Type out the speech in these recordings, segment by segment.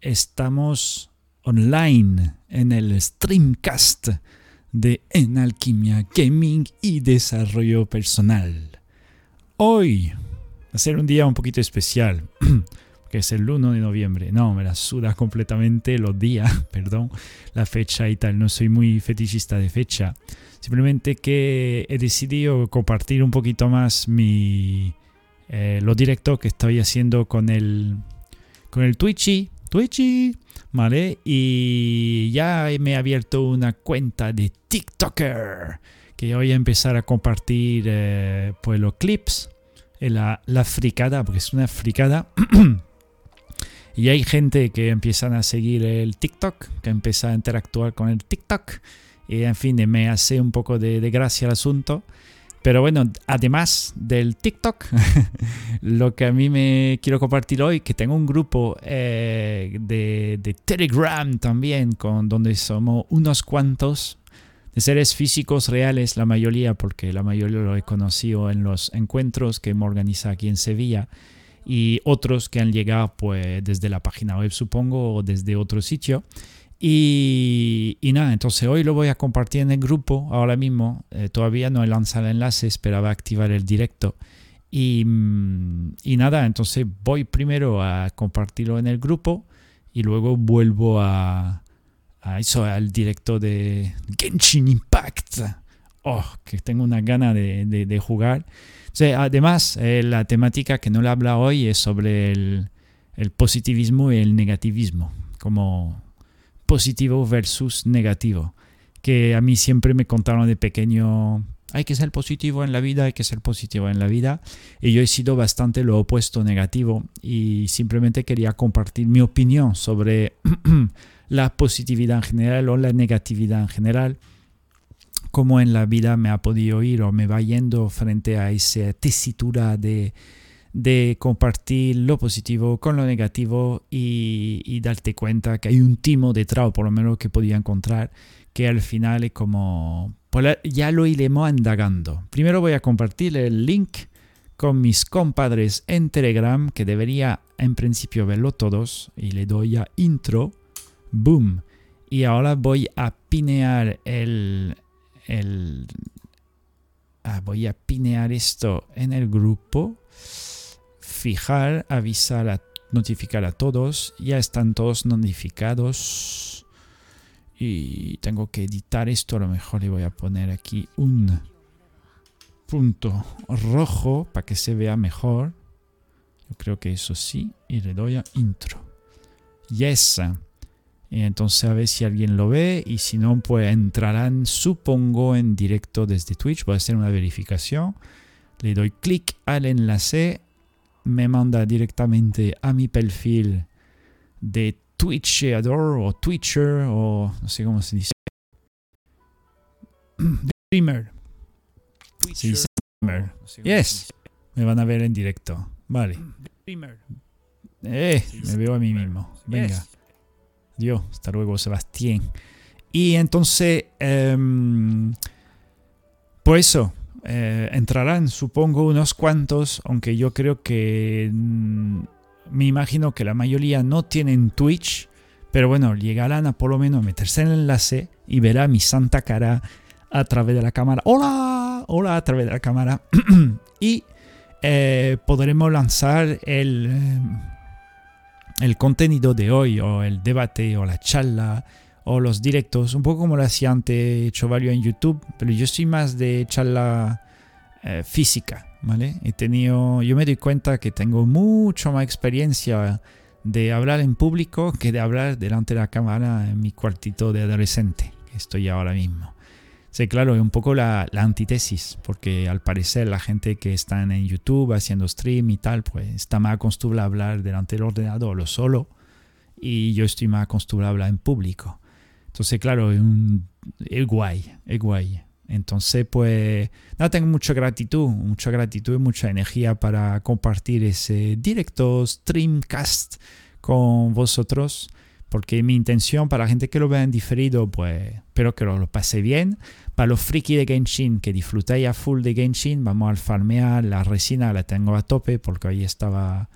estamos online en el streamcast de En Alquimia Gaming y Desarrollo Personal. Hoy va a ser un día un poquito especial, que es el 1 de noviembre. No, me la suda completamente los días, perdón, la fecha y tal. No soy muy fetichista de fecha. Simplemente que he decidido compartir un poquito más mi, eh, lo directo que estoy haciendo con el, con el Twitchy. Twitchy, ¿vale? Y ya me he abierto una cuenta de TikToker que voy a empezar a compartir eh, pues los clips, la, la fricada, porque es una fricada. y hay gente que empiezan a seguir el TikTok, que empieza a interactuar con el TikTok. Y en fin, me hace un poco de, de gracia el asunto. Pero bueno, además del TikTok, lo que a mí me quiero compartir hoy, que tengo un grupo eh, de, de, Telegram también, con, donde somos unos cuantos de seres físicos reales, la mayoría, porque la mayoría lo he conocido en los encuentros que me organiza aquí en Sevilla, y otros que han llegado pues desde la página web, supongo, o desde otro sitio. Y, nada, entonces hoy lo voy a compartir en el grupo ahora mismo. Eh, todavía no he lanzado el enlace, esperaba activar el directo. Y, mm, y, nada, entonces voy primero a compartirlo en el grupo y luego vuelvo a, a eso, al directo de Genshin Impact. Oh, que tengo una gana de, de, de jugar. O sea, además, eh, la temática que no le habla hoy es sobre el, el positivismo y el negativismo. Como positivo versus negativo. Que a mí siempre me contaron de pequeño, hay que ser positivo en la vida, hay que ser positivo en la vida. Y yo he sido bastante lo opuesto negativo y simplemente quería compartir mi opinión sobre la positividad en general o la negatividad en general. Cómo en la vida me ha podido ir o me va yendo frente a esa tesitura de de compartir lo positivo con lo negativo y, darte cuenta que hay un timo detrás, por lo menos que podía encontrar, que al final es como... Ya lo iremos indagando. Primero voy a compartir el link con mis compadres en Telegram, que debería en principio verlo todos, y le doy a intro. Boom. Y ahora voy a pinear el... el ah, voy a pinear esto en el grupo fijar, avisar, a, notificar a todos. Ya están todos notificados. Y tengo que editar esto. A lo mejor le voy a poner aquí un punto rojo para que se vea mejor. Yo creo que eso sí. Y le doy a intro. Yes. Entonces a ver si alguien lo ve y si no, pues entrarán, supongo, en directo desde Twitch. Voy a hacer una verificación. Le doy clic al enlace me manda directamente a mi perfil de Twitcheador o Twitcher o no sé cómo se dice. streamer. Sí, streamer. Yes. Me van a ver en directo. Vale. Eh, me veo a mí mismo. Venga. Dios, hasta luego, Sebastián. Y entonces, um, por eso, eh, entrarán, supongo, unos cuantos, aunque yo creo que mm, me imagino que la mayoría no tienen Twitch, pero bueno, llegarán a por lo menos meterse en el enlace y verá mi santa cara a través de la cámara. Hola, hola a través de la cámara. y eh, podremos lanzar el, eh, el contenido de hoy o el debate o la charla o los directos, un poco como lo hacía antes Chovalio en YouTube, pero yo soy más de charla eh, física, ¿vale? He tenido, yo me doy cuenta que tengo mucho más experiencia de hablar en público que de hablar delante de la cámara en mi cuartito de adolescente, que estoy ahora mismo. Sí, claro, es un poco la, la, antítesis, porque al parecer la gente que está en YouTube haciendo stream y tal, pues está más acostumbrada a hablar delante del ordenador o solo, y yo estoy más acostumbrado a hablar en público. Entonces, claro, es, un, es guay, es guay. Entonces, pues, nada, tengo mucha gratitud, mucha gratitud y mucha energía para compartir ese directo streamcast con vosotros. Porque mi intención para la gente que lo vea en diferido, pues espero que lo, lo pase bien. Para los friki de Genshin, que disfrutáis a full de Genshin, vamos al farmear. La resina la tengo a tope porque ahí estaba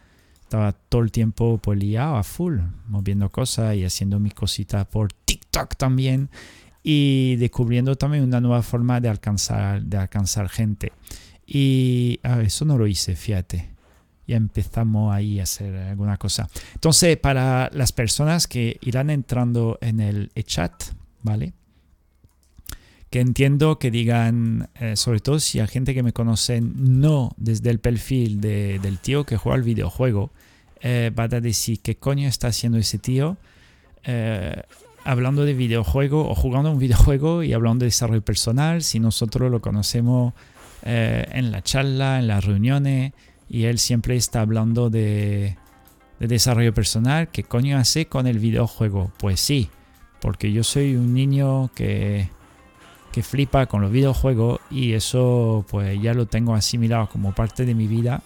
estaba todo el tiempo pues liado a full, moviendo cosas y haciendo mis cositas por TikTok también y descubriendo también una nueva forma de alcanzar, de alcanzar gente. Y eso no lo hice, fíjate. Ya empezamos ahí a hacer alguna cosa. Entonces, para las personas que irán entrando en el chat, ¿vale? Que entiendo que digan, eh, sobre todo si hay gente que me conoce no desde el perfil del tío que juega el videojuego, eh, va a decir, ¿qué coño está haciendo ese tío? Eh, hablando de videojuego o jugando un videojuego y hablando de desarrollo personal, si nosotros lo conocemos eh, en la charla, en las reuniones, y él siempre está hablando de, desarrollo personal, ¿qué coño hace con el videojuego? Pues sí, porque yo soy un niño que, que flipa con los videojuegos y eso pues ya lo tengo asimilado como parte de mi vida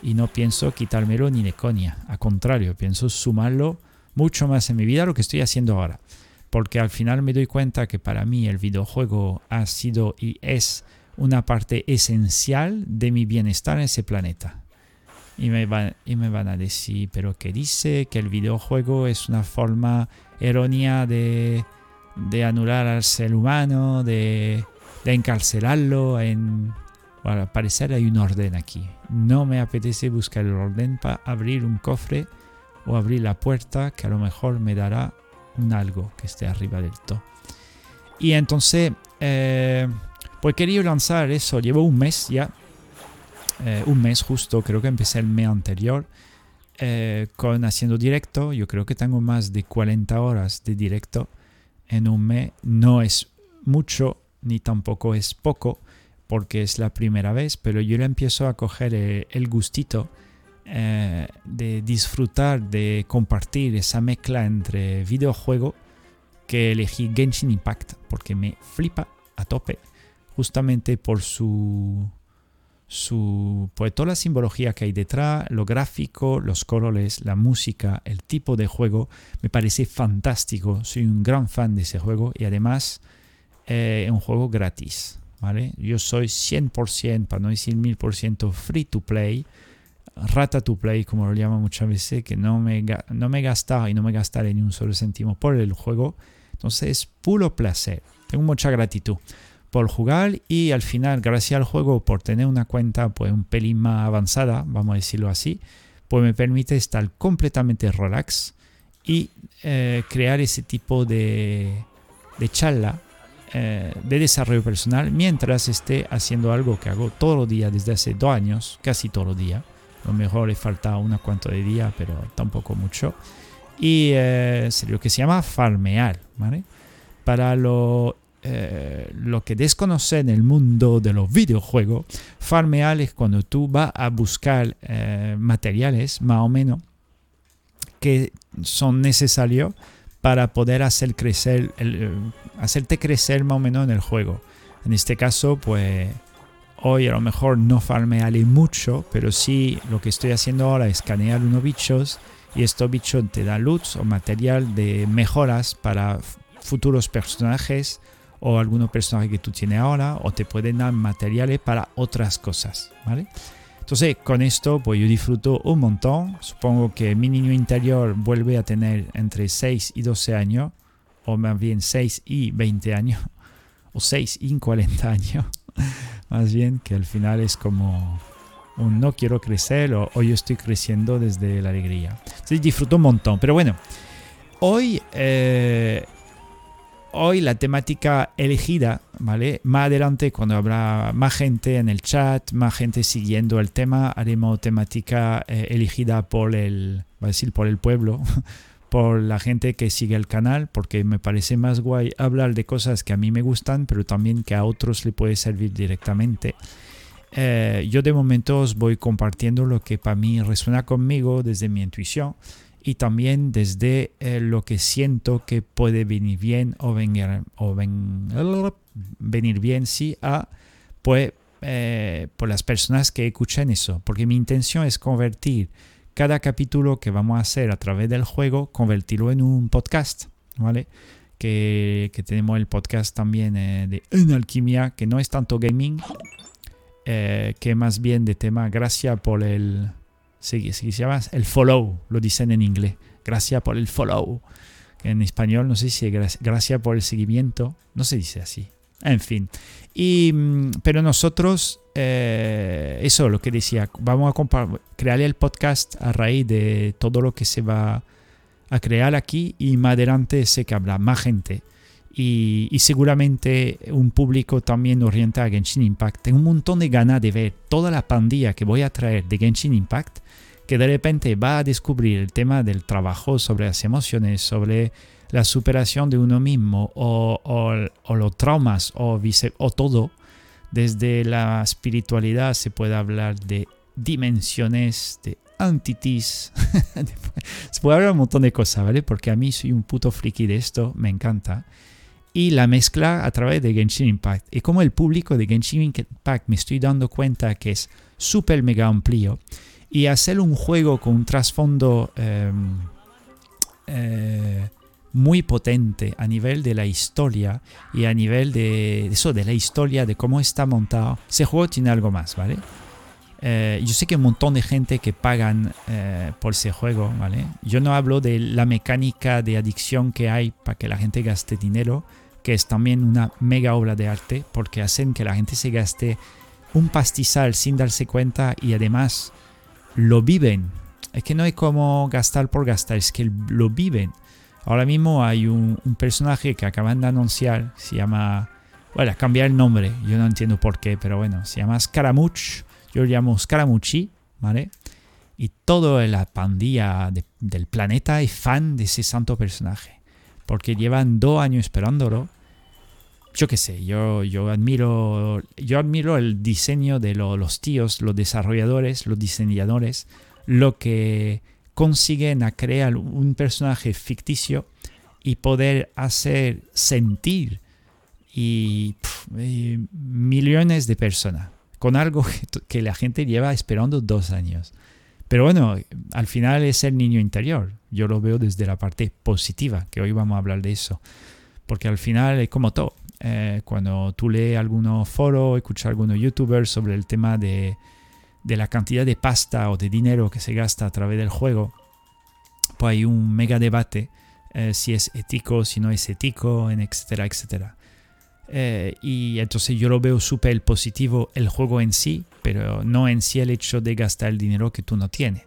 y no pienso quitármelo ni de coña, al contrario, pienso sumarlo mucho más en mi vida lo que estoy haciendo ahora. Porque al final me doy cuenta que para mí el videojuego ha sido y es una parte esencial de mi bienestar en ese planeta. Y me, van, y me van a decir, pero ¿qué dice? Que el videojuego es una forma errónea de, de anular al ser humano, de, de encarcelarlo. En... Bueno, parecer hay un orden aquí. No me apetece buscar el orden para abrir un cofre o abrir la puerta que a lo mejor me dará un algo que esté arriba del todo. Y entonces, eh, pues quería lanzar eso. Llevo un mes ya. Eh, un mes justo, creo que empecé el mes anterior. Eh, con haciendo directo. Yo creo que tengo más de 40 horas de directo en un mes. No es mucho ni tampoco es poco porque es la primera vez, pero yo le empiezo a coger el, gustito de disfrutar, de compartir esa mezcla entre videojuego que elegí Genshin Impact porque me flipa a tope justamente por su, su pues toda la simbología que hay detrás, lo gráfico, los colores, la música, el tipo de juego, me parece fantástico. Soy un gran fan de ese juego y además eh, es un juego gratis. ¿vale? Yo soy 100%, para no decir 1000% free to play, rata to play, como lo llaman muchas veces, que no me, no me gastaba y no me gastaré ni un solo céntimo por el juego. Entonces es puro placer. Tengo mucha gratitud por jugar y al final, gracias al juego, por tener una cuenta pues un pelín más avanzada, vamos a decirlo así, pues me permite estar completamente relax y eh, crear ese tipo de, de charla eh, de desarrollo personal mientras esté haciendo algo que hago todos los días desde hace dos años, casi todos los días. A lo mejor le falta una cuanto de día, pero tampoco mucho. Y eh, lo que se llama farmear, ¿vale? Para lo eh, lo que desconoce en el mundo de los videojuegos, farmear es cuando tú vas a buscar eh, materiales más o menos que son necesarios para poder hacer crecer eh, hacerte crecer más o menos en el juego. En este caso, pues hoy a lo mejor no farmearé mucho, pero sí lo que estoy haciendo ahora es escanear unos bichos y estos bichos te dan loot o material de mejoras para futuros personajes o algunos personajes que tú tienes ahora o te pueden dar materiales para otras cosas, ¿vale? Entonces, con esto, pues yo disfruto un montón. Supongo que mi niño interior vuelve a tener entre 6 y 12 años, o más bien 6 y 20 años, o 6 y 40 años. más bien que al final es como un no quiero crecer o, yo estoy creciendo desde la alegría. Entonces, disfruto un montón. Pero bueno, hoy eh, hoy la temática elegida, ¿vale? Más adelante, cuando habrá más gente en el chat, más gente siguiendo el tema, haremos temática eh, elegida por el, va a decir, por el pueblo, por la gente que sigue el canal, porque me parece más guay hablar de cosas que a mí me gustan, pero también que a otros le puede servir directamente. Eh, yo de momento os voy compartiendo lo que para mí resuena conmigo desde mi intuición y también desde eh, lo que siento que puede venir bien o venir, o venir bien sí a pues eh, por las personas que escuchen eso. Porque mi intención es convertir cada capítulo que vamos a hacer a través del juego convertirlo en un podcast vale que, tenemos el podcast también eh, de En Alquimia que no es tanto gaming que más bien de tema gracias por el se, se llama el follow, lo dicen en inglés. Gracias por el follow. En español no sé si es gracias por el seguimiento, no se dice así. En fin. Y, mm, pero nosotros, eh, eso lo que decía, vamos a crear el podcast a raíz de todo lo que se va a crear aquí y más adelante sé que habrá más gente. Y, seguramente un público también orientado a Genshin Impact. Tengo un montón de ganas de ver toda la pandilla que voy a traer de Genshin Impact, que de repente va a descubrir el tema del trabajo sobre las emociones, sobre la superación de uno mismo o, los traumas o, o todo. Desde la espiritualidad se puede hablar de dimensiones, de antitis. se puede hablar un montón de cosas, ¿vale? Porque a mí soy un puto friki de esto, me encanta. Y la mezcla a través de Genshin Impact. Y como el público de Genshin Impact me estoy dando cuenta que es súper mega amplio. Y hacer un juego con un trasfondo em, eh, muy potente a nivel de la historia y a nivel de eso, de la historia, de cómo está montado. Ese juego tiene algo más, ¿vale? Eh, yo sé que hay un montón de gente que pagan eh, por ese juego, ¿vale? Yo no hablo de la mecánica de adicción que hay para que la gente gaste dinero, que es también una mega obra de arte, porque hacen que la gente se gaste un pastizal sin darse cuenta y además lo viven. Es que no hay como gastar por gastar, es que lo viven. Ahora mismo hay un, personaje que acaban de anunciar, se llama, bueno, cambiar el nombre, yo no entiendo por qué, pero bueno, se llama Scaramouche, yo lo llamo Scaramucci, ¿vale? Y toda la pandilla del planeta es fan de ese santo personaje, porque llevan dos años esperándolo. Yo qué sé, yo, yo, admiro, yo admiro el diseño de los tíos, los desarrolladores, los diseñadores, lo que consiguen a crear un personaje ficticio y poder hacer sentir y, millones de personas con algo que, la gente lleva esperando dos años. Pero bueno, al final es el niño interior. Yo lo veo desde la parte positiva, que hoy vamos a hablar de eso. Porque al final es como todo. Eh, cuando tú lees algunos foros, escuchas algunos youtubers sobre el tema de, de la cantidad de pasta o de dinero que se gasta a través del juego, pues hay un mega debate eh, si es ético, si no es ético, etcétera, etcétera. Eh, y entonces yo lo veo súper positivo el juego en sí, pero no en sí el hecho de gastar el dinero que tú no tienes.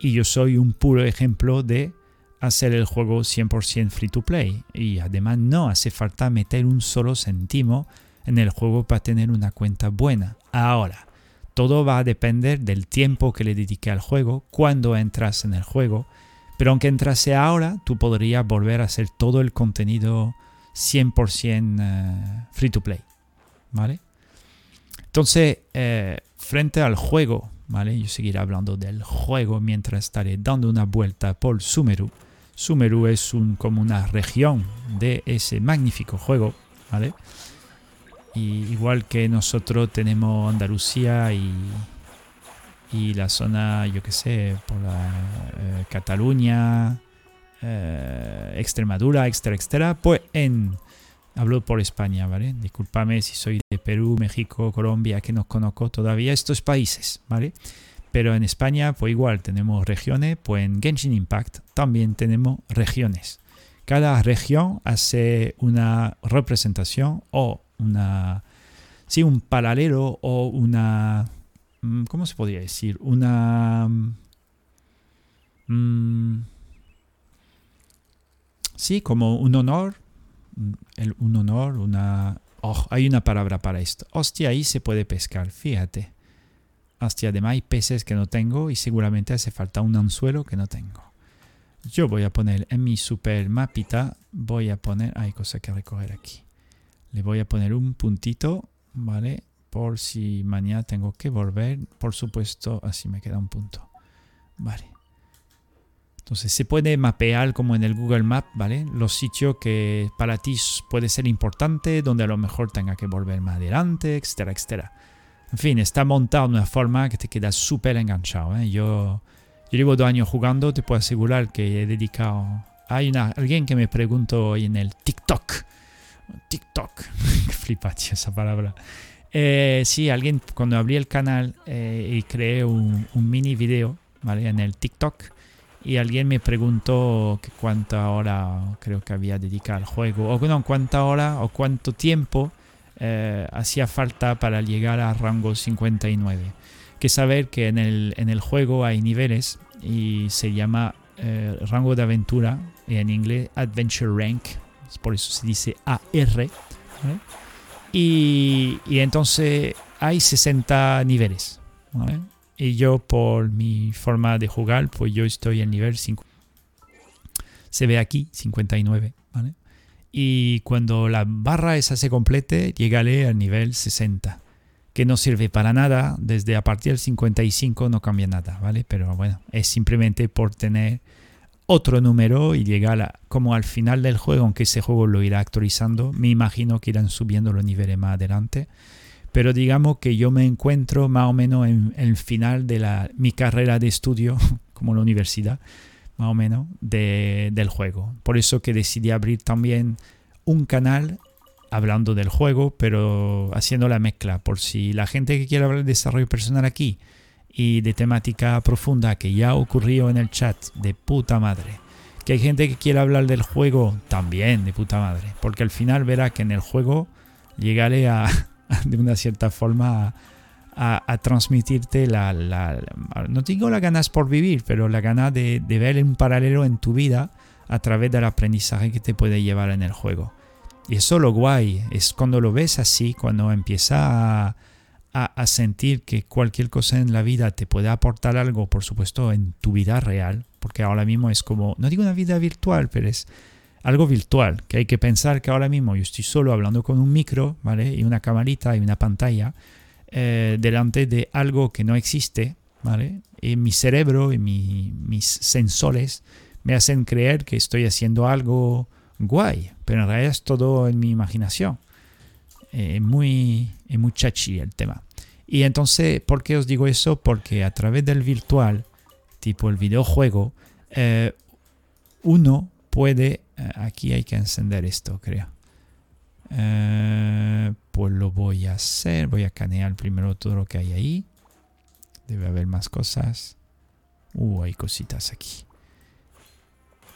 Y yo soy un puro ejemplo de hacer el juego 100% free to play. Y además no hace falta meter un solo céntimo en el juego para tener una cuenta buena. Ahora, todo va a depender del tiempo que le dedique al juego, cuando entras en el juego. Pero aunque entrase ahora, tú podrías volver a hacer todo el contenido 100% eh, free to play. ¿Vale? Entonces, eh, frente al juego, ¿vale? Yo seguiré hablando del juego mientras estaré dando una vuelta por Sumeru. Sumeru es un, como una región de ese magnífico juego, ¿vale? Igual que nosotros tenemos Andalucía y, y la zona, yo qué sé, por la eh, Cataluña, eh, Extremadura, extra, extra, pues en... Hablo por España, ¿vale? Discúlpame si soy de Perú, México, Colombia, que no conozco todavía estos países, ¿vale? Pero en España, pues igual tenemos regiones, pues en Genshin Impact también tenemos regiones. Cada región hace una representación o una... Sí, un paralelo o una... Mm, ¿Cómo se podría decir? Una... Mm, Sí, como un honor, el, un honor, una... Oh, hay una palabra para esto. Hostia, ahí se puede pescar, fíjate. Hostia, además hay peces que no tengo y seguramente hace falta un anzuelo que no tengo. Yo voy a poner en mi super mapita, voy a poner, hay cosas que recoger aquí. Le voy a poner un puntito, ¿vale? Por si mañana tengo que volver, por supuesto, así me queda un punto. Vale. Entonces se puede mapear como en el Google Map, ¿vale? Los sitios que para ti puede ser importante, donde a lo mejor tenga que volver más adelante, etcétera, etcétera. En fin, está montado de una forma que te queda súper enganchado. ¿eh? Yo, llevo dos años jugando, te puedo asegurar que he dedicado... Hay una, alguien que me preguntó hoy en el TikTok. TikTok. Flipa, esa palabra. Eh, sí, alguien, cuando abrí el canal eh, y creé un, un mini video ¿vale? En el TikTok. Y alguien me preguntó que cuánta hora creo que había dedicado al juego, o no, cuánta hora o cuánto tiempo eh, hacía falta para llegar a rango 59. Que saber que en el, en el juego hay niveles y se llama eh, rango de aventura, y en inglés Adventure Rank, por eso se dice AR. Y, y, entonces hay 60 niveles. Y yo por mi forma de jugar, pues yo estoy en nivel 5. Se ve aquí 59. ¿vale? Y cuando la barra esa se complete, llegaré al nivel 60 que no sirve para nada, desde a partir del 55 no cambia nada, ¿vale? Pero bueno, es simplemente por tener otro número y llegar como al final del juego, aunque ese juego lo irá actualizando, me imagino que irán subiendo los niveles más adelante. Pero digamos que yo me encuentro más o menos en el final de la, mi carrera de estudio, como la universidad, más o menos, de, del juego. Por eso que decidí abrir también un canal hablando del juego, pero haciendo la mezcla. Por si la gente que quiere hablar de desarrollo personal aquí y de temática profunda que ya ocurrió en el chat, de puta madre. Que hay gente que quiere hablar del juego también, de puta madre. Porque al final verá que en el juego llegaré a, de una cierta forma, a, transmitirte la, la, no digo las ganas por vivir, pero la gana de, ver un paralelo en tu vida a través del aprendizaje que te puede llevar en el juego. Y eso lo guay, es cuando lo ves así, cuando empieza a, sentir que cualquier cosa en la vida te puede aportar algo, por supuesto, en tu vida real, porque ahora mismo es como, no digo una vida virtual, pero es algo virtual, que hay que pensar que ahora mismo yo estoy solo hablando con un micro, ¿vale? Y una camarita y una pantalla eh, delante de algo que no existe, ¿vale? Y mi cerebro y mis sensores me hacen creer que estoy haciendo algo guay, pero en realidad es todo en mi imaginación. Es eh, muy, es muy chachi el tema. Y entonces, ¿por qué os digo eso? Porque a través del virtual, tipo el videojuego, eh, uno puede... Eh, aquí hay que encender esto, creo. pues lo voy a hacer. Voy a canear primero todo lo que hay ahí. Debe haber más cosas. Uh, hay cositas aquí.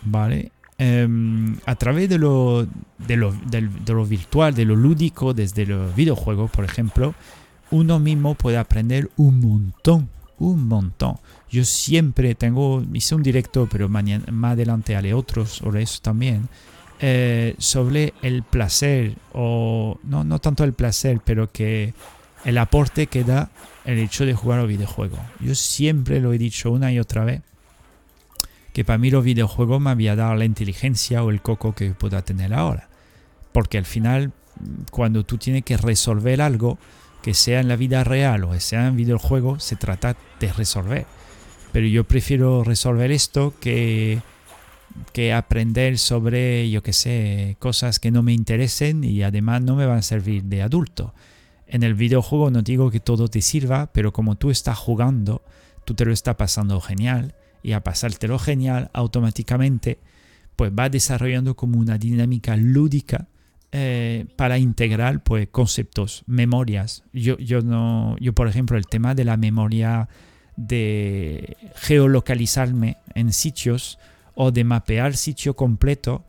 Vale. Em, a través de lo, de lo, virtual, de lo lúdico, desde los videojuegos, por ejemplo, uno mismo puede aprender un montón, un montón. Yo siempre tengo, hice un directo, pero mañana, más adelante haré otros sobre eso también, eh, sobre el placer, o no, no tanto el placer, pero que el aporte que da el hecho de jugar a videojuegos. Yo siempre lo he dicho una y otra vez que para mí los videojuegos me había dado la inteligencia o el coco que pueda tener ahora. Porque al final, cuando tú tienes que resolver algo, que sea en la vida real o sea en videojuego, se trata de resolver. Pero yo prefiero resolver esto que, que aprender sobre, yo qué sé, cosas que no me interesen y además no me van a servir de adulto. En el videojuego no digo que todo te sirva, pero como tú estás jugando, tú te lo estás pasando genial y a pasártelo genial automáticamente, pues va desarrollando como una dinámica lúdica eh, para integrar pues conceptos, memorias. Yo, yo, no, yo, por ejemplo, el tema de la memoria de geolocalizarme en sitios o de mapear sitio completo,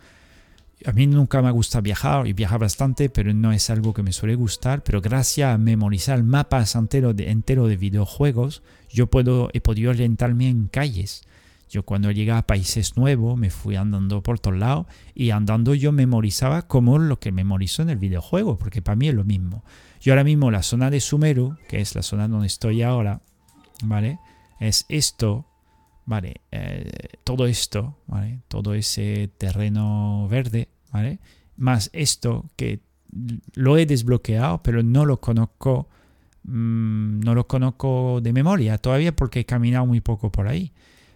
a mí nunca me gusta viajar y viajar bastante, pero no es algo que me suele gustar. Pero gracias a memorizar mapas enteros de, entero de videojuegos, yo puedo, he podido orientarme en calles. Yo cuando llegué a países nuevos me fui andando por todos lados y andando yo memorizaba como lo que memorizo en el videojuego, porque para mí es lo mismo. Yo ahora mismo la zona de Sumeru, que es la zona donde estoy ahora, ¿vale? Es esto, ¿vale? Eh, todo esto, ¿vale? Todo ese terreno verde, ¿vale? Más esto que lo he desbloqueado, pero no lo conozco, mm, no lo conozco de memoria todavía porque he caminado muy poco por ahí.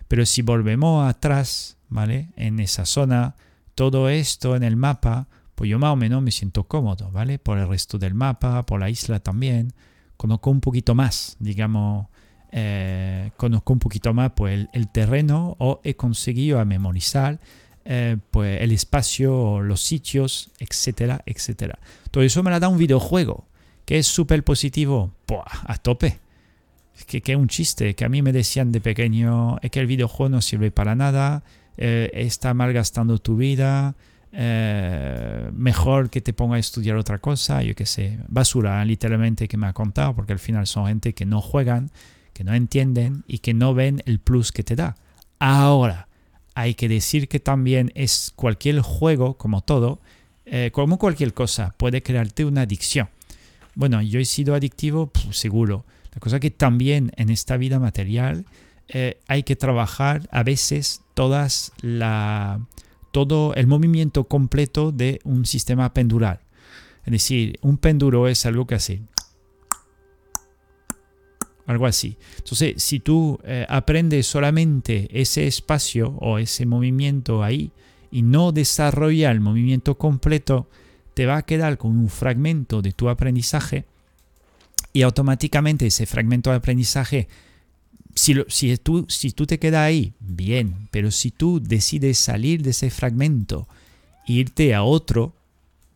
Pero si volvemos atrás, ¿vale? En esa zona, todo esto en el mapa, pues yo más o menos me siento cómodo, ¿vale? Por el resto del mapa, por la isla también. Conozco un poquito más, digamos, eh, conozco un poquito más pues, el, terreno o he conseguido memorizar eh, pues, el espacio, los sitios, etcétera, etcétera. Todo eso me la da un videojuego, que es súper positivo, a tope. que, que un chiste, que a mí me decían de pequeño, es que el videojuego no sirve para nada, eh, está malgastando tu vida, eh, mejor que te ponga a estudiar otra cosa, yo qué sé, basura literalmente que me ha contado, porque al final son gente que no juegan, que no entienden y que no ven el plus que te da. Ahora, hay que decir que también es cualquier juego, como todo, eh, como cualquier cosa, puede crearte una adicción. Bueno, yo he sido adictivo, seguro. La cosa que también en esta vida material eh, hay que trabajar a veces todas la, todo el movimiento completo de un sistema pendular. Es decir, un péndulo es algo que hace algo así. Entonces, si tú eh, aprendes solamente ese espacio o ese movimiento ahí y no desarrolla el movimiento completo, te va a quedar con un fragmento de tu aprendizaje y automáticamente ese fragmento de aprendizaje, si, si, tú, si tú te quedas ahí, bien, pero si tú decides salir de ese fragmento e irte a otro,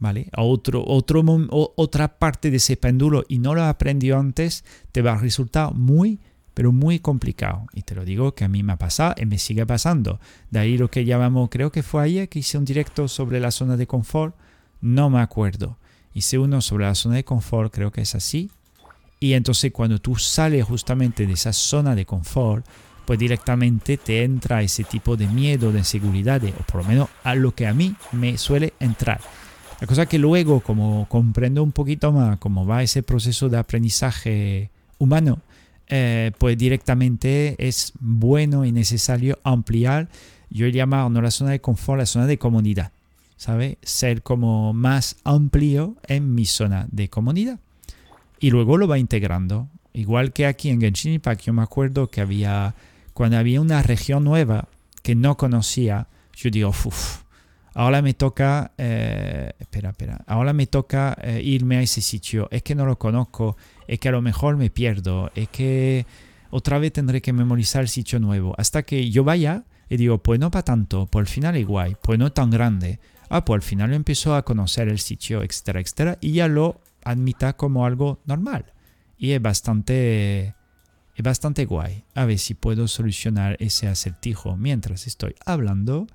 ¿vale? Otro, otro, otra parte de ese péndulo y no lo aprendió antes, te va a resultar muy, pero muy complicado. Y te lo digo que a mí me ha pasado y me sigue pasando. De ahí lo que llamamos, creo que fue ayer que hice un directo sobre la zona de confort, no me acuerdo. Hice uno sobre la zona de confort, creo que es así. Y entonces cuando tú sales justamente de esa zona de confort, pues directamente te entra ese tipo de miedo, de inseguridad, o por lo menos a lo que a mí me suele entrar. La cosa que luego, como comprendo un poquito más cómo va ese proceso de aprendizaje humano, eh, pues directamente es bueno y necesario ampliar, yo llamar no la zona de confort, la zona de comunidad. ¿Sabe? Ser como más amplio en mi zona de comunidad. Y luego lo va integrando. Igual que aquí en Genshin Impact, yo me acuerdo que había, cuando había una región nueva que no conocía, yo digo, uff, ahora me toca, eh, espera, espera, ahora me toca eh, irme a ese sitio, es que no lo conozco, es que a lo mejor me pierdo, es que otra vez tendré que memorizar el sitio nuevo, hasta que yo vaya y digo, pues no para tanto, pues al final es guay, pues no tan grande, ah, pues al final empiezo a conocer el sitio, etcétera, etcétera, y ya lo admita como algo normal. Y es bastante, es bastante guay. A ver si puedo solucionar ese acertijo mientras estoy hablando.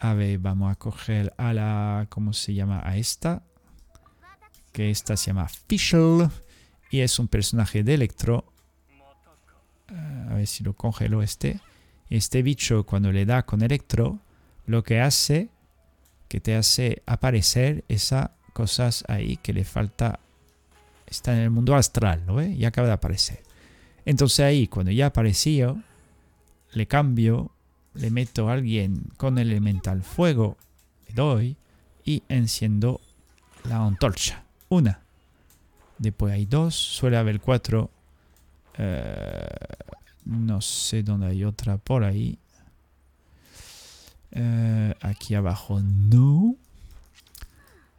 A ver, vamos a coger a la... ¿Cómo se llama? A esta. Que esta se llama Fischl. Y es un personaje de Electro. a ver si lo congelo este. Este bicho cuando le da con Electro, lo que hace, que te hace aparecer esas cosas ahí que le falta. Está en el mundo astral, ¿no ve? Y acaba de aparecer. Entonces ahí, cuando ya apareció, le cambio le meto a alguien con el elemental fuego, le doy y enciendo la antorcha. Una. Después hay dos, suele haber cuatro. Eh, no sé dónde hay otra por ahí. Eh, aquí abajo no.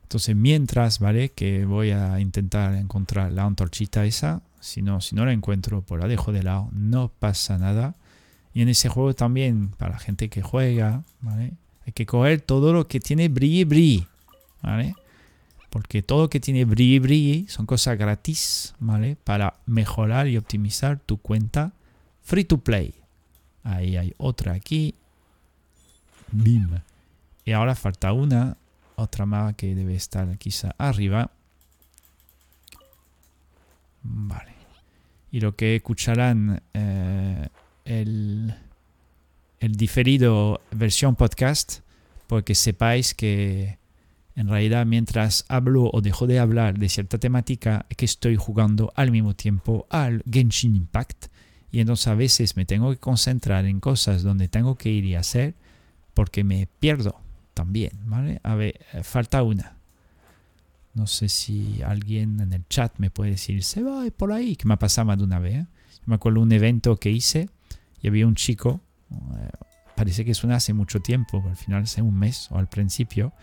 Entonces mientras, ¿vale? Que voy a intentar encontrar la antorchita esa. Si no, si no la encuentro, pues la dejo de lado. No pasa nada. Y en ese juego también, para la gente que juega, ¿vale? Hay que coger todo lo que tiene brilli brilli, ¿vale? Porque todo lo que tiene brilli brilli son cosas gratis, ¿vale? Para mejorar y optimizar tu cuenta free to play. Ahí hay otra aquí. Bim. Y ahora falta una, otra más que debe estar quizá arriba. Vale. Y lo que escucharán eh, el, diferido versión podcast, porque sepáis que en realidad mientras hablo o dejo de hablar de cierta temática, que estoy jugando al mismo tiempo al Genshin Impact. Y entonces a veces me tengo que concentrar en cosas donde tengo que ir y hacer porque me pierdo también, ¿vale? A ver, eh, falta una. No sé si alguien en el chat me puede decir, se va por ahí, que me ha pasado más de una vez. ¿eh? Me acuerdo un evento que hice y había un chico, eh, parece que es una hace mucho tiempo, al final hace un mes o al principio,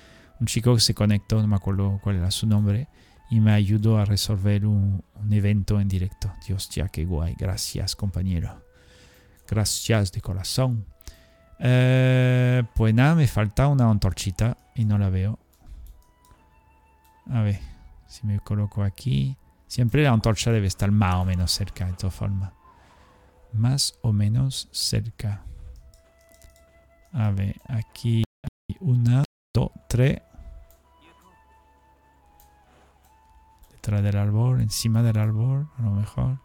un chico que se conectó, no me acuerdo cuál era su nombre, y me ayudó a resolver un, evento en directo. Dios, ya qué guay. Gracias, compañero. Gracias de corazón. Eh, pues nada, me falta una antorchita y no la veo. A ver, si me coloco aquí. Siempre la antorcha debe estar más o menos cerca, de todas formas. Más o menos cerca. A ver, aquí hay una, dos, tres. Detrás del árbol, encima del árbol, a lo mejor.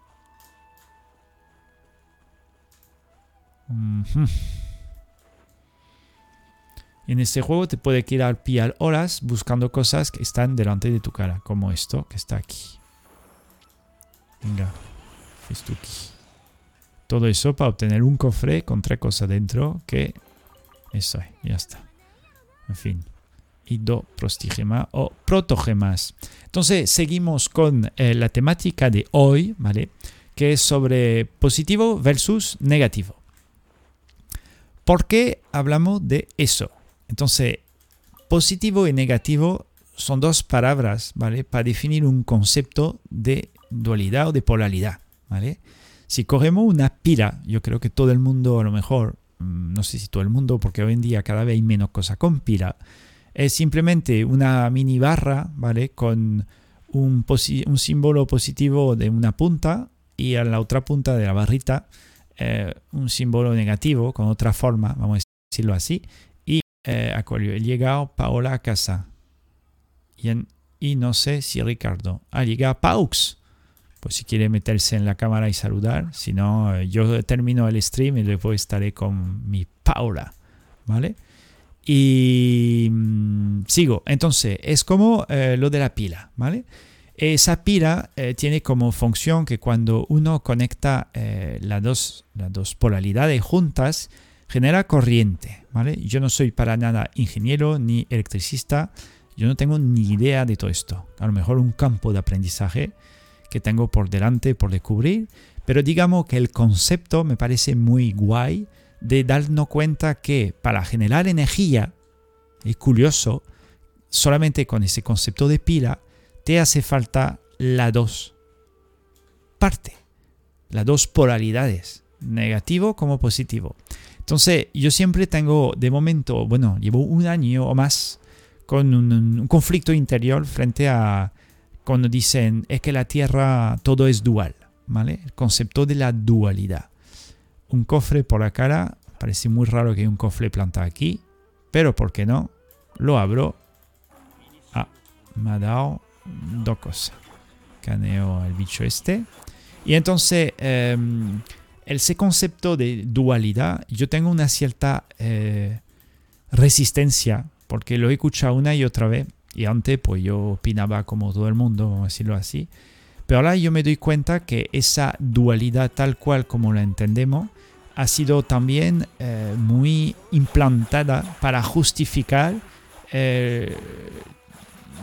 En este juego te puede quedar pillar horas buscando cosas que están delante de tu cara, como esto que está aquí. Venga, aquí. Todo eso para obtener un cofre con tres cosas dentro que... Eso, ya está. En fin. Y do prostigema o protogemas. Entonces, seguimos con eh, la temática de hoy, ¿vale? Que es sobre positivo versus negativo. ¿Por qué hablamos de eso? Entonces, positivo y negativo son dos palabras, ¿vale? Para definir un concepto de dualidad o de polaridad, ¿vale? Si cogemos una pila, yo creo que todo el mundo, a lo mejor, mm, no sé si todo el mundo, porque hoy en día cada vez hay menos cosas con pila, es simplemente una mini barra, ¿vale? Con un, símbolo positivo de una punta y a la otra punta de la barrita eh, un símbolo negativo con otra forma, vamos a decirlo así. Y eh, a he llegado Paola a casa. Y, y no sé si Ricardo. Ha llegado Paux pues si quiere meterse en la cámara y saludar. Si no, eh, yo termino el stream y después estaré con mi Paula, ¿vale? Y mm, sigo. Entonces, es como eh, lo de la pila, ¿vale? Esa pila eh, tiene como función que cuando uno conecta las, dos, las dos polaridades juntas, genera corriente, ¿vale? Yo no soy para nada ingeniero ni electricista, yo no tengo ni idea de todo esto. A lo mejor un campo de aprendizaje que tengo por delante por descubrir, pero digamos que el concepto me parece muy guay de darnos cuenta que para generar energía, es curioso, solamente con ese concepto de pila, te hace falta la dos parte, las dos polaridades, negativo como positivo. Entonces, yo siempre tengo, de momento, bueno, llevo un año o más con un conflicto interior frente a cuando dicen es que la Tierra todo es dual, ¿vale? El concepto de la dualidad. Un cofre por la cara, parece muy raro que hay un cofre plantado aquí, pero ¿por qué no? Lo abro. Ah, me ha dado dos cosas. Caneo el bicho este. Y entonces, em, ese concepto de dualidad, yo tengo una cierta eh, resistencia, porque lo he escuchado una y otra vez y antes pues yo opinaba como todo el mundo, vamos a decirlo así. Pero ahora yo me doy cuenta que esa dualidad tal cual como la entendemos ha sido también eh, muy implantada para justificar eh,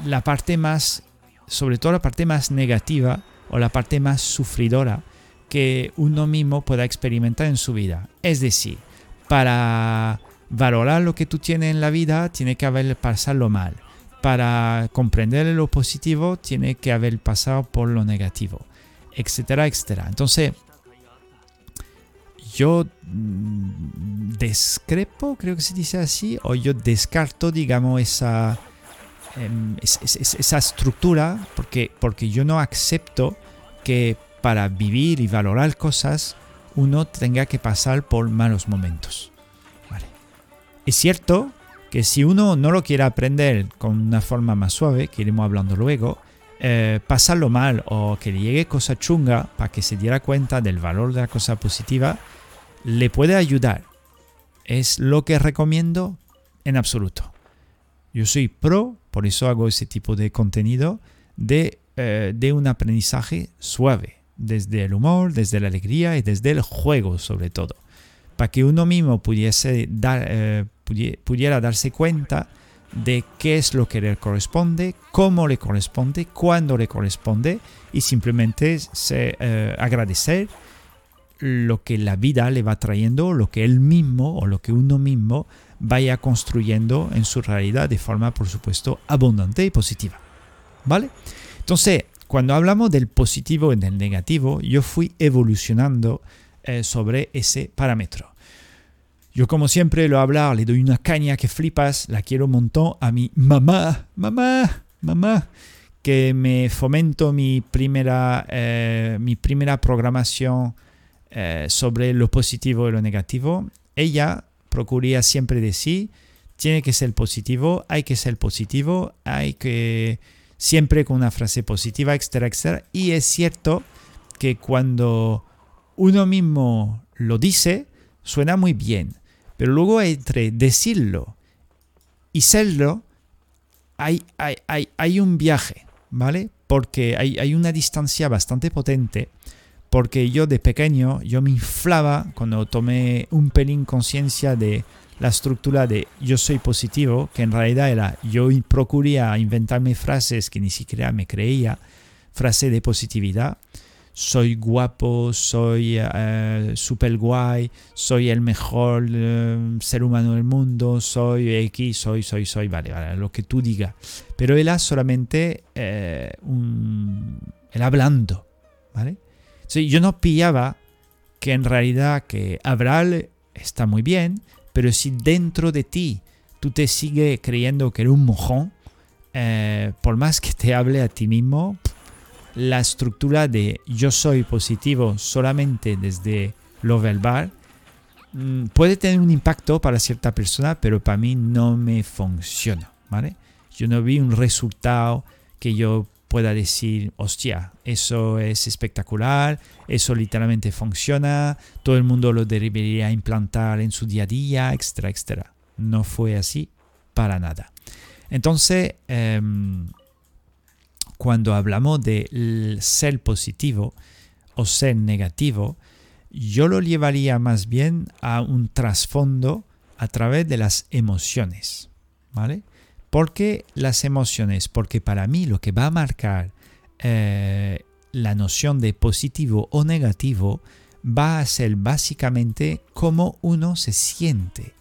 la parte más, sobre todo la parte más negativa o la parte más sufridora que uno mismo pueda experimentar en su vida. Es decir, para valorar lo que tú tienes en la vida, tiene que haber pasado mal para comprender lo positivo tiene que haber pasado por lo negativo, etcétera, etcétera. Entonces, yo mm, descrepo, creo que se dice así, o yo descarto, digamos, esa, em, esa estructura, porque, porque yo no acepto que para vivir y valorar cosas uno tenga que pasar por malos momentos. Es cierto que si uno no lo quiere aprender con una forma más suave, que iremos hablando luego, eh, pasarlo mal o que le llegue cosa chunga para que se diera cuenta del valor de la cosa positiva, le puede ayudar. Es lo que recomiendo en absoluto. Yo soy pro, por eso hago ese tipo de contenido, de, eh, un aprendizaje suave, desde el humor, desde la alegría y desde el juego sobre todo, para que uno mismo pudiese dar, eh, pudiera darse cuenta de qué es lo que le corresponde, cómo le corresponde, cuándo le corresponde y simplemente se, eh, agradecer lo que la vida le va trayendo, lo que él mismo o lo que uno mismo vaya construyendo en su realidad de forma, por supuesto, abundante y positiva. ¿Vale? Entonces, cuando hablamos del positivo y del negativo, yo fui evolucionando eh, sobre ese parámetro. Yo como siempre lo hablar, le doy una caña que flipas, la quiero un montón a mi mamá, mamá, mamá, que me fomento mi primera, eh, mi primera programación eh, sobre lo positivo y lo negativo, ella procuraría siempre decir, tiene que ser positivo, hay que ser positivo, hay que siempre con una frase positiva, etcétera, etcétera. Y es cierto que cuando uno mismo lo dice, suena muy bien, pero luego entre decirlo y serlo, hay, hay, hay, hay un viaje, ¿vale? Porque hay, una distancia bastante potente porque yo de pequeño yo me inflaba cuando tomé un pelín conciencia de la estructura de yo soy positivo, que en realidad era yo procuraba inventarme frases que ni siquiera me creía, frase de positividad. Soy guapo, soy uh, super guay, soy el mejor eh, ser humano del mundo, soy X, soy, soy, soy, vale, vale, lo que tú digas. Pero era solamente eh, un, el hablando, ¿vale? yo no pillaba que en realidad que hablar está muy bien, pero si dentro de ti tú te sigues creyendo que eres un mojón, eh, por más que te hable a ti mismo, la estructura de yo soy positivo solamente desde lo verbal mm, puede tener un impacto para cierta persona, pero para mí no me funciona, ¿vale? Yo no vi un resultado que yo pueda decir, hostia, eso es espectacular, eso literalmente funciona, todo el mundo lo debería implantar en su día a día, etcétera, etcétera. No fue así para nada. Entonces, em, cuando hablamos de ser positivo o ser negativo, yo lo llevaría más bien a un trasfondo a través de las emociones, ¿vale? ¿Por qué las emociones? Porque para mí lo que va a marcar eh, la noción de positivo o negativo va a ser básicamente cómo uno se siente.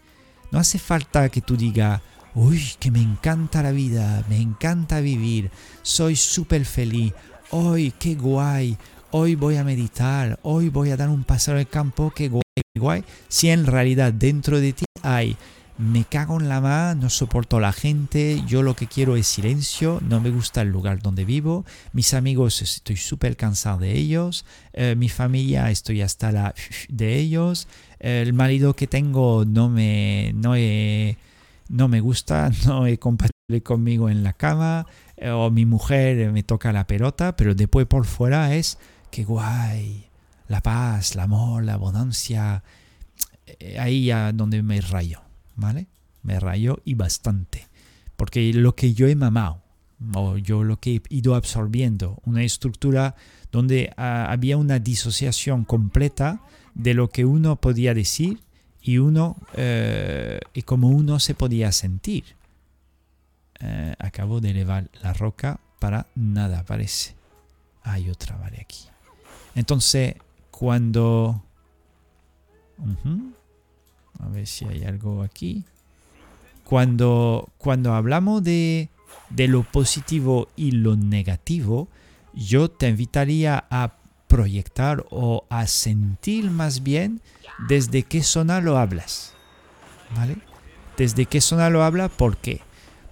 No hace falta que tú digas, uy, que me encanta la vida, me encanta vivir, soy súper feliz, hoy, qué guay, hoy voy a meditar, hoy voy a dar un paseo al campo, qué guay, qué guay. Si en realidad dentro de ti hay me cago en la mano, no soporto a la gente, yo lo que quiero es silencio, no me gusta el lugar donde vivo, mis amigos estoy súper cansado de ellos, eh, mi familia estoy hasta la de ellos, el marido que tengo no me, no, no me gusta, no es compatible conmigo en la cama, eh, o mi mujer me toca la pelota, pero después por fuera es que guay, la paz, el amor, la abundancia, eh, ahí ya donde me rayo. ¿vale? Me rayo y bastante. Porque lo que yo he mamado, o yo lo que he ido absorbiendo, una estructura donde ah, había una disociación completa de lo que uno podía decir y uno eh, y cómo uno se podía sentir. Eh, acabo de elevar la roca para nada, parece. Hay otra, vale, aquí. Entonces, cuando... A ver si hay algo aquí. Cuando, cuando hablamos de, de lo positivo y lo negativo, yo te invitaría a proyectar o a sentir más bien desde qué zona lo hablas. ¿Vale? Desde qué zona lo hablas, ¿por qué?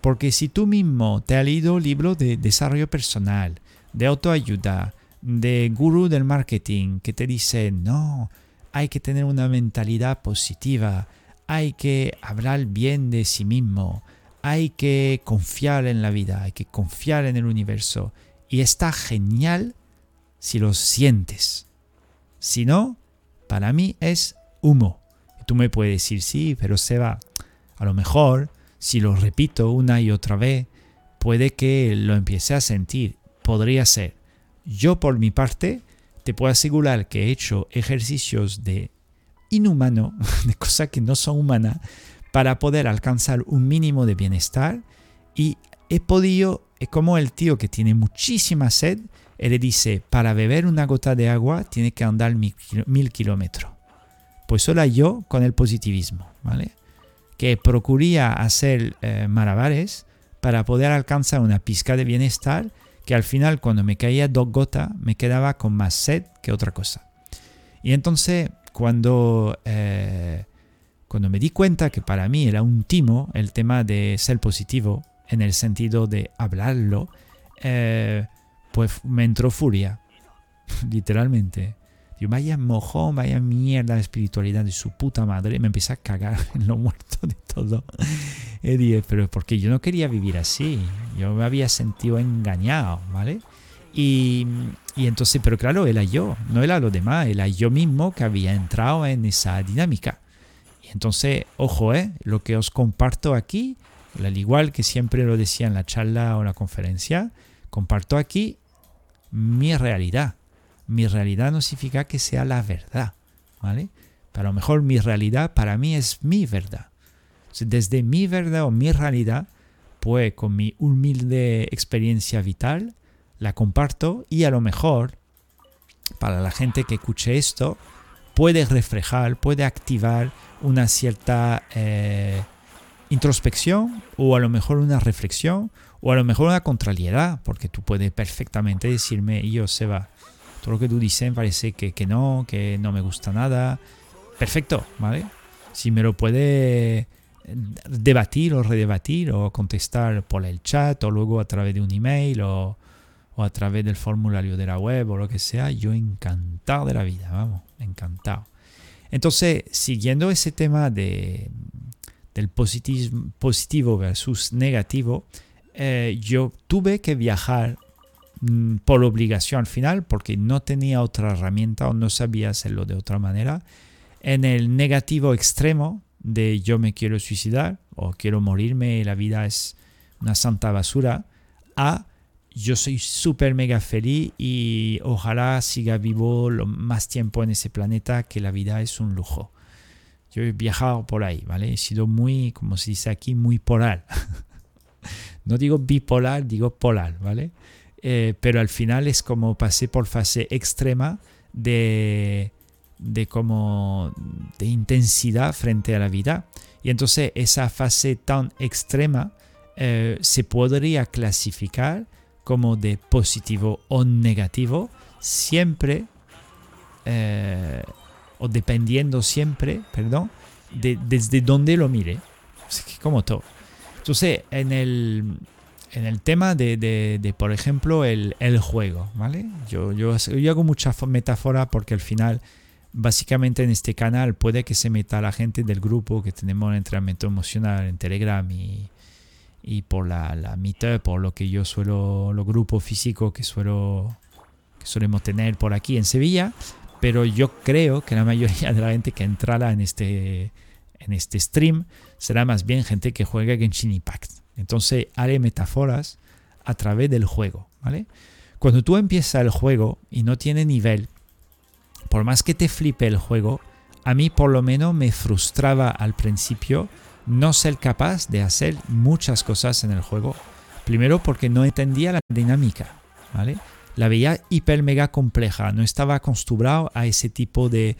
Porque si tú mismo te has leído libros de desarrollo personal, de autoayuda, de gurú del marketing que te dice no, hay que tener una mentalidad positiva, hay que hablar bien de sí mismo, hay que confiar en la vida, hay que confiar en el universo. Y está genial si lo sientes. Si no, para mí es humo. Tú me puedes decir, sí, pero se va. A lo mejor, si lo repito una y otra vez, puede que lo empiece a sentir. Podría ser. Yo por mi parte te puedo asegurar que he hecho ejercicios de inhumano, de cosas que no son humanas, para poder alcanzar un mínimo de bienestar y he podido, es como el tío que tiene muchísima sed, él le dice, para beber una gota de agua tiene que andar mil, kilómetros. Pues solo yo con el positivismo, ¿vale? Que procuría hacer eh, malabares para poder alcanzar una pizca de bienestar que al final cuando me caía dos gotas me quedaba con más sed que otra cosa. Y entonces cuando, eh, cuando me di cuenta que para mí era un timo el tema de ser positivo, en el sentido de hablarlo, eh, pues me entró furia, literalmente. Digo, vaya mojón, vaya mierda de espiritualidad de su puta madre. Me empecé a cagar en lo muerto de todo. Y dije, pero porque yo no quería vivir así. Yo me había sentido engañado, ¿vale? Y, y entonces, pero claro, era yo, no era lo demás, era yo mismo que había entrado en esa dinámica. Y entonces, ojo, ¿eh? lo que os comparto aquí, al igual que siempre lo decía en la charla o la conferencia, comparto aquí mi realidad. Mi realidad no significa que sea la verdad, ¿vale? A lo mejor mi realidad para mí es mi verdad. Desde mi verdad o mi realidad, pues con mi humilde experiencia vital, la comparto y a lo mejor para la gente que escuche esto puede reflejar, puede activar una cierta eh, introspección o a lo mejor una reflexión o a lo mejor una contrariedad, porque tú puedes perfectamente decirme, yo Seba, todo lo que tú dices parece que, que no, que no me gusta nada. Perfecto, ¿vale? Si me lo puede debatir o redebatir o contestar por el chat o luego a través de un email o, o a través del formulario de la web o lo que sea, yo encantado de la vida, vamos, encantado. Entonces, siguiendo ese tema de, del positivo, versus negativo, eh, yo tuve que viajar mm, por obligación al final porque no tenía otra herramienta o no sabía hacerlo de otra manera. En el negativo extremo de yo me quiero suicidar o quiero morirme, la vida es una santa basura, a yo soy súper mega feliz y ojalá siga vivo lo más tiempo en ese planeta que la vida es un lujo. Yo he viajado por ahí, ¿vale? He sido muy, como se dice aquí, muy polar. no digo bipolar, digo polar, ¿vale? Eh, pero al final es como pasé por fase extrema de, de como de intensidad frente a la vida. Y entonces esa fase tan extrema eh, se podría clasificar como de positivo o negativo, siempre, eh, o dependiendo siempre, perdón, de, desde donde lo mire. Como todo. Entonces, en el, en el tema de, de, por ejemplo, el, el, juego, ¿vale? Yo, yo, yo hago mucha metáfora porque al final, básicamente en este canal puede que se meta la gente del grupo que tenemos en entrenamiento emocional en Telegram y, y por la, la meetup, por lo que yo suelo, los grupos físicos que suelo que solemos tener por aquí en Sevilla, pero yo creo que la mayoría de la gente que entrará en este, en este stream será más bien gente que juega Genshin Impact. Entonces haré metáforas a través del juego, ¿vale? Cuando tú empiezas el juego y no tiene nivel, por más que te flipe el juego, a mí por lo menos me frustraba al principio no ser capaz de hacer muchas cosas en el juego. Primero porque no entendía la dinámica, ¿vale? La veía hiper mega compleja, no estaba acostumbrado a ese tipo de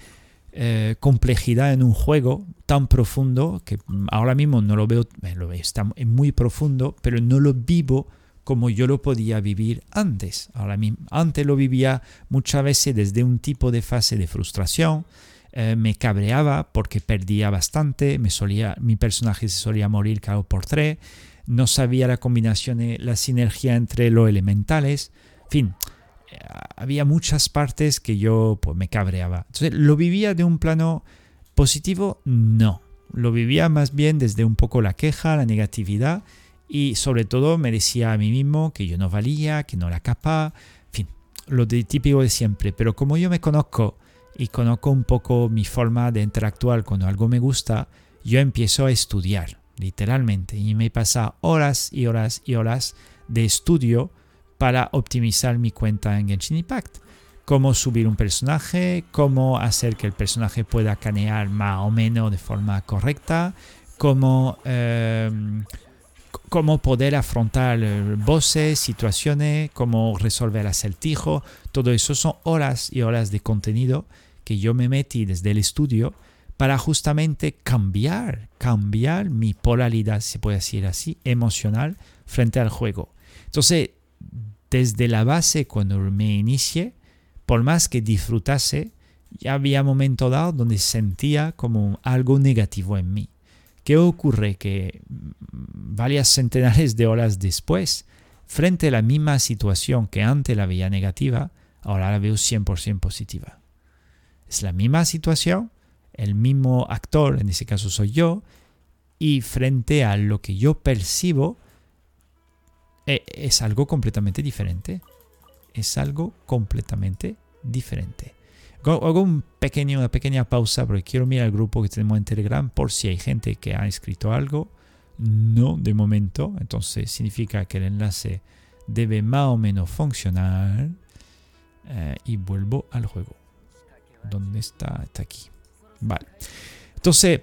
eh, complejidad en un juego tan profundo que ahora mismo no lo veo, lo veo, está muy profundo, pero no lo vivo como yo lo podía vivir antes. Ahora mismo, antes lo vivía muchas veces desde un tipo de fase de frustración, eh, me cabreaba porque perdía bastante, me solía, mi personaje se solía morir cada por tres, no sabía la combinación, la sinergia entre los elementales, en fin, eh, había muchas partes que yo pues, me cabreaba. Entonces, ¿lo vivía de un plano positivo? No, lo vivía más bien desde un poco la queja, la negatividad y sobre todo me decía a mí mismo que yo no valía, que no era capaz, en fin, lo de típico de siempre. Pero como yo me conozco y conozco un poco mi forma de interactuar cuando algo me gusta, yo empiezo a estudiar, literalmente, y me pasa horas y horas y horas de estudio para optimizar mi cuenta en Genshin Impact. Cómo subir un personaje, cómo hacer que el personaje pueda canear más o menos de forma correcta, cómo, em, cómo poder afrontar voces, situaciones, cómo resolver acertijos. Todo eso son horas y horas de contenido que yo me metí desde el estudio para justamente cambiar, cambiar mi polaridad, se puede decir así, emocional frente al juego. Entonces, desde la base, cuando me inicié, por más que disfrutase, ya había momento dado donde sentía como algo negativo en mí. ¿Qué ocurre? Que varias centenares de horas después, frente a la misma situación que antes la veía negativa, ahora la veo 100% positiva. Es la misma situación, el mismo actor, en ese caso soy yo, y frente a lo que yo percibo, es algo completamente diferente. Es algo completamente diferente. Hago un pequeño, una pequeña pausa porque quiero mirar el grupo que tenemos en Telegram por si hay gente que ha escrito algo. No, de momento. Entonces significa que el enlace debe más o menos funcionar. Eh, y vuelvo al juego. ¿Dónde está? Está aquí. Vale. Entonces,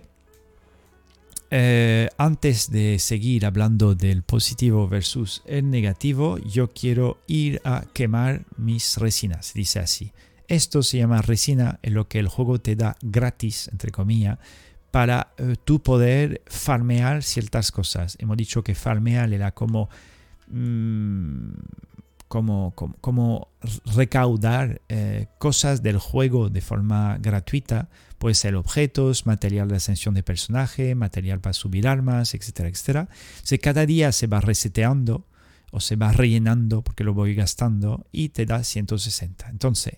eh, antes de seguir hablando del positivo versus el negativo, yo quiero ir a quemar mis resinas. Dice así. Esto se llama resina, en lo que el juego te da gratis, entre comillas, para eh, tú poder farmear ciertas cosas. Hemos dicho que farmear era como, mm, como, como, recaudar eh, cosas del juego de forma gratuita. Puede ser objetos, material de ascensión de personaje, material para subir armas, etcétera, etcétera. Si cada día se va reseteando o se va rellenando porque lo voy gastando y te da 160. Entonces,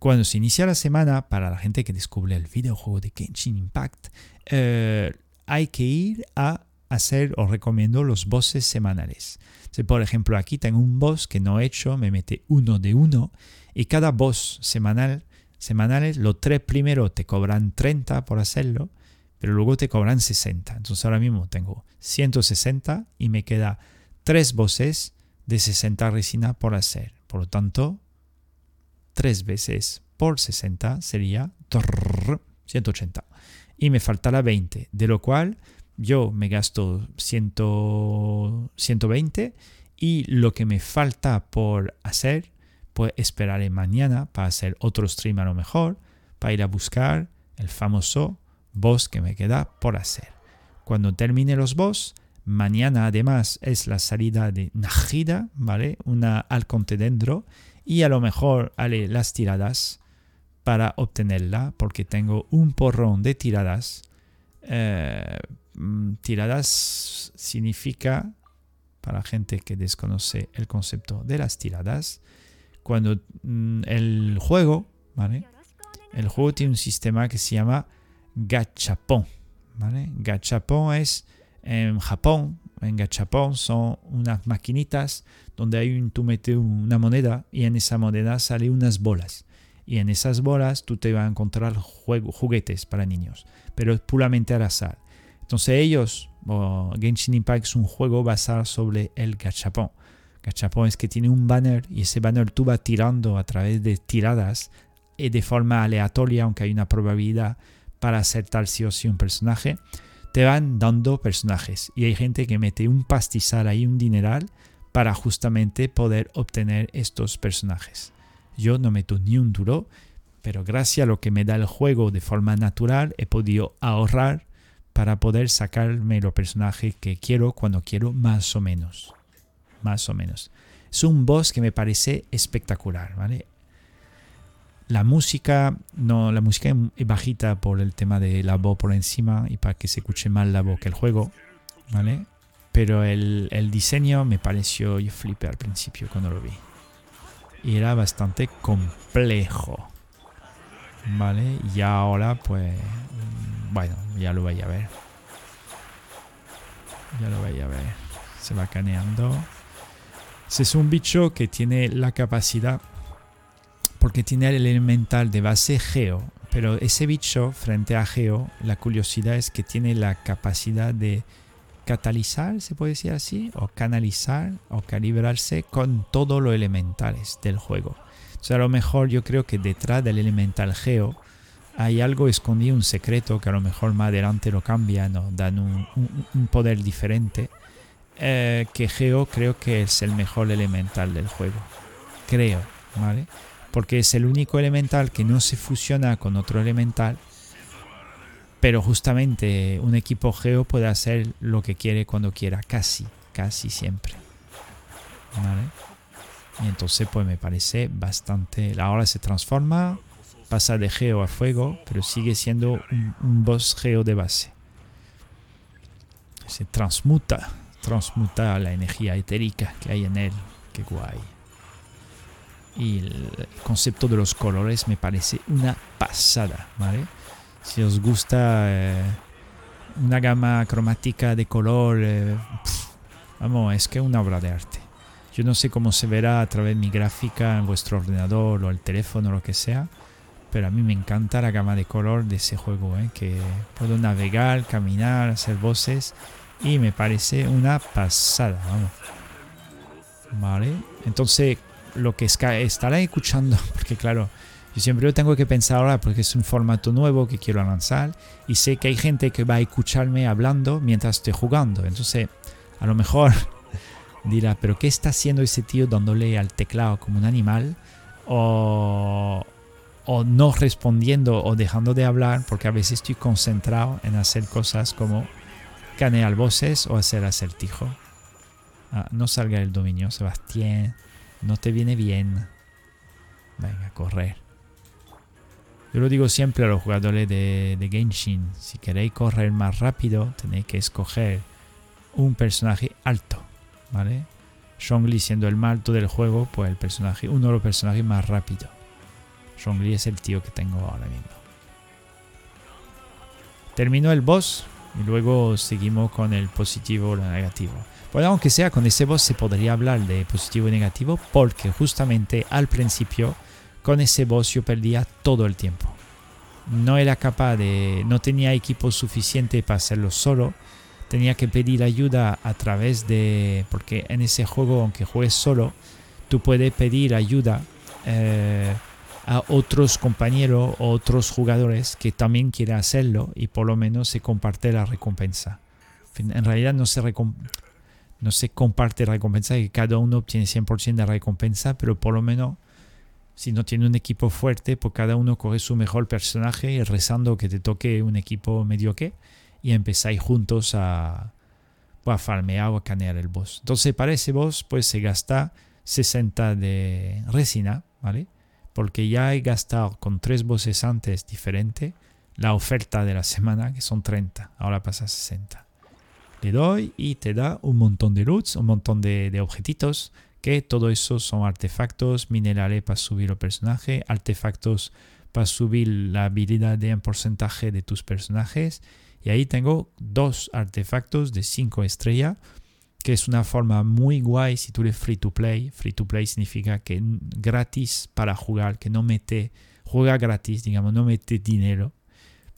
cuando se inicia la semana, para la gente que descubre el videojuego de Genshin Impact, eh, hay que ir a hacer, os recomiendo, los bosses semanales. Si por ejemplo aquí tengo un boss que no he hecho, me mete uno de uno, y cada boss semanal, semanales, los tres primeros te cobran 30 por hacerlo, pero luego te cobran 60. Entonces ahora mismo tengo 160 y me queda tres bosses de 60 resina por hacer. Por lo tanto, 3 veces por 60 sería 180. Y me faltará 20, de lo cual yo me gasto 100, 120 y lo que me falta por hacer, pues esperaré mañana para hacer otro stream a lo mejor, para ir a buscar el famoso boss que me queda por hacer. Cuando termine los boss, mañana además es la salida de Najida, ¿vale? Una alconte dentro y a lo mejor haré las tiradas para obtenerla porque tengo un porrón de tiradas. Eh, mm, tiradas significa, para gente que desconoce el concepto de las tiradas, cuando mm, el juego. El juego tiene un sistema que se llama gachapon, ¿vale? Gachapon es en Japón, en gachapon son unas maquinitas donde hay un, tú metes una moneda y en esa moneda sale unas bolas. Y en esas bolas tú te vas a encontrar juguetes para niños, pero es puramente al azar. Entonces ellos, Genshin Impact es un juego basado sobre el gachapon. Gachapon es que tiene un banner y ese banner tú vas tirando a través de tiradas y de forma aleatoria, aunque hay una probabilidad para acertar sí o sí un personaje, te van dando personajes. Y hay gente que mete un pastizal ahí, un dineral, para justamente poder obtener estos personajes. Yo no meto ni un duro, pero gracias a lo que me da el juego de forma natural he podido ahorrar para poder sacarme los personajes que quiero cuando quiero más o menos. Más o menos. Es un boss que me parece espectacular, ¿vale? La música, no, la música es bajita por el tema de la voz por encima y para que se escuche mal la voz que el juego, ¿vale? Pero el, diseño me pareció, yo flipé al principio cuando lo vi. Y era bastante complejo. ¿Vale? Y ahora pues... Bueno, ya lo voy a ver. Ya lo voy a ver. Se va caneando. Es un bicho que tiene la capacidad... Porque tiene el elemental de base Geo. Pero ese bicho frente a Geo, la curiosidad es que tiene la capacidad de catalizar, se puede decir así, o canalizar o calibrarse con todos los elementales del juego. O sea, a lo mejor yo creo que detrás del elemental geo hay algo escondido, un secreto que a lo mejor más adelante lo cambian o dan un, poder diferente. Eh, que Geo creo que es el mejor elemental del juego. Creo, ¿vale? Porque es el único elemental que no se fusiona con otro elemental pero justamente un equipo Geo puede hacer lo que quiere cuando quiera, casi, casi siempre. ¿Vale? Y entonces pues me parece bastante... Ahora se transforma, pasa de Geo a Fuego, pero sigue siendo un, boss Geo de base. Se transmuta, transmuta la energía etérica que hay en él. Qué guay. y el concepto de los colores me parece una pasada, ¿vale? Si os gusta eh, una gama cromática de color, eh, vamos, es que es una obra de arte. Yo no sé cómo se verá a través de mi gráfica en vuestro ordenador o el teléfono o lo que sea, pero a mí me encanta la gama de color de ese juego, ¿eh? que puedo navegar, caminar, hacer voces y me parece una pasada, vamos. Vale, entonces lo que estará escuchando, porque claro, yo siempre tengo que pensar ahora porque es un formato nuevo que quiero lanzar y sé que hay gente que va a escucharme hablando mientras estoy jugando. Entonces, a lo mejor dirá, pero ¿qué está haciendo ese tío dándole al teclado como un animal? O, o no respondiendo o dejando de hablar porque a veces estoy concentrado en hacer cosas como canear voces o hacer acertijo. Ah, no salga del dominio, Sebastián. No te viene bien. Venga, correr. Yo lo digo siempre a los jugadores de, de Genshin. Si queréis correr más rápido, tenéis que escoger un personaje alto. ¿Vale? Zhongli siendo el más alto del juego, pues el personaje, uno de los personajes más rápidos. Zhongli es el tío que tengo ahora mismo. Terminó el boss y luego seguimos con el positivo o el negativo. Pues aunque sea con ese boss se podría hablar de positivo y negativo porque justamente al principio con ese boss yo perdía todo el tiempo. No era capaz de, no tenía equipo suficiente para hacerlo solo. Tenía que pedir ayuda a través de, porque en ese juego aunque juegues solo, tú puedes pedir ayuda eh, a otros compañeros o otros jugadores que también quieren hacerlo y por lo menos se comparte la recompensa. En realidad no se recompensa no se comparte recompensa, que cada uno obtiene 100% de recompensa, pero por lo menos si no tiene un equipo fuerte, pues cada uno coge su mejor personaje y rezando que te toque un equipo mediocre y empezáis juntos a, pues, a farmear o a canear el boss. Entonces para ese boss pues se gasta 60 de resina, ¿vale? Porque ya he gastado con tres bosses antes diferentes la oferta de la semana, que son 30, ahora pasa a 60 le doy y te da un montón de loots, un montón de, de objetitos, que todo eso son artefactos, minerales para subir el personaje, artefactos para subir la habilidad de un porcentaje de tus personajes. Y ahí tengo dos artefactos de 5 estrellas, que es una forma muy guay si tú eres free to play. Free to play significa que gratis para jugar, que no mete, juega gratis, digamos, no mete dinero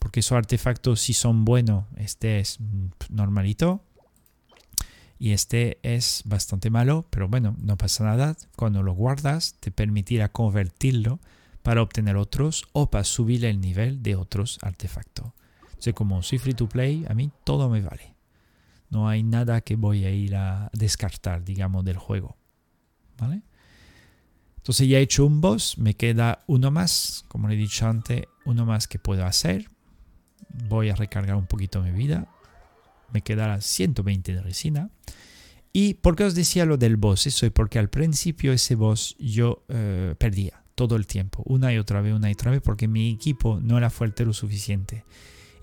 porque esos artefactos si son buenos, este es mm, normalito y este es bastante malo, pero bueno, no pasa nada. Cuando lo guardas te permitirá convertirlo para obtener otros o para subir el nivel de otros artefactos. Entonces como soy free to play, a mí todo me vale. No hay nada que voy a ir a descartar, digamos, del juego. ¿Vale? Entonces ya he hecho un boss, me queda uno más, como le he dicho antes, uno más que puedo hacer voy a recargar un poquito mi vida. Me quedará 120 de resina. ¿Y por qué os decía lo del boss? Eso es porque al principio ese boss yo eh, perdía todo el tiempo, una y otra vez, una y otra vez, porque mi equipo no era fuerte lo suficiente.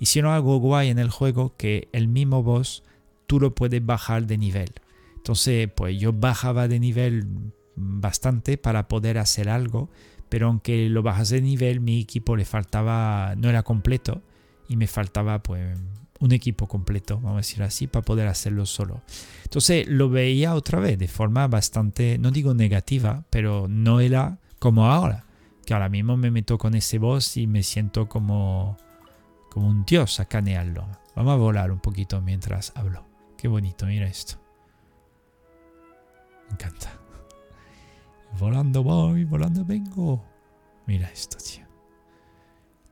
Y si no algo guay en el juego, que el mismo boss tú lo puedes bajar de nivel. Entonces, pues yo bajaba de nivel bastante para poder hacer algo, pero aunque lo bajas de nivel, mi equipo le faltaba, no era completo y me faltaba pues un equipo completo, vamos a decir así, para poder hacerlo solo. Entonces lo veía otra vez de forma bastante, no digo negativa, pero no era como ahora, que ahora mismo me meto con ese boss y me siento como, como un dios a canearlo. Vamos a volar un poquito mientras hablo. Qué bonito, mira esto. Me encanta. Volando voy, volando vengo. Mira esto, tío.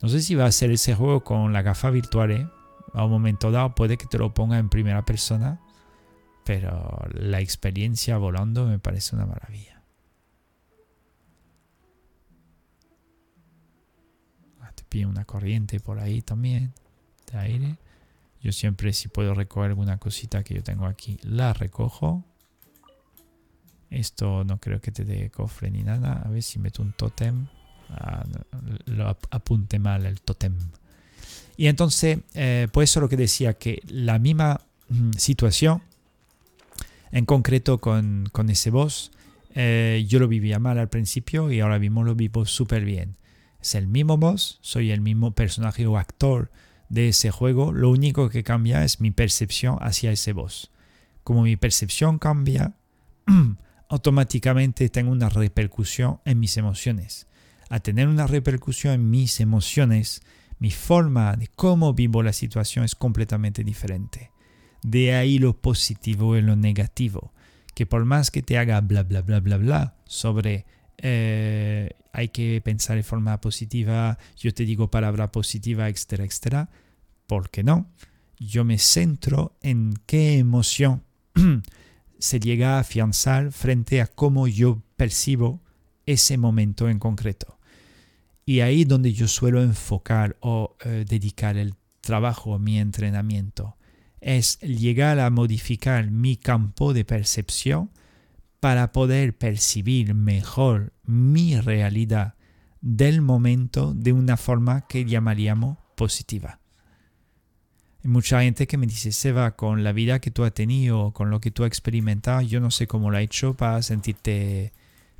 No sé si va a ser ese juego con la gafa virtual. ¿eh? A un momento dado puede que te lo ponga en primera persona. Pero la experiencia volando me parece una maravilla. Ah, te pide una corriente por ahí también de aire. Yo siempre si puedo recoger alguna cosita que yo tengo aquí, la recojo. Esto no creo que te dé cofre ni nada. A ver si meto un tótem. Ah, lo apunte mal el totem. Y entonces, eh, por eso lo que decía, que la misma mm, situación, en concreto con, con ese boss, Eh, yo lo vivía mal al principio y ahora mismo lo vivo súper bien. Es el mismo boss, soy el mismo personaje o actor de ese juego, lo único que cambia es mi percepción hacia ese boss. Como mi percepción cambia, automáticamente tengo una repercusión en mis emociones. A tener una repercusión en mis emociones, mi forma de cómo vivo la situación es completamente diferente. De ahí lo positivo y lo negativo. Que por más que te haga bla bla bla bla bla sobre eh, hay que pensar de forma positiva, yo te digo palabra positiva, etcétera, etcétera, ¿por qué no? Yo me centro en qué emoción se llega a afianzar frente a cómo yo percibo ese momento en concreto. Y ahí donde yo suelo enfocar o eh, dedicar el trabajo, mi entrenamiento, es llegar a modificar mi campo de percepción para poder percibir mejor mi realidad del momento de una forma que llamaríamos positiva. Hay mucha gente que me dice, Seba, con la vida que tú has tenido, con lo que tú has experimentado, yo no sé cómo lo has hecho para sentirte,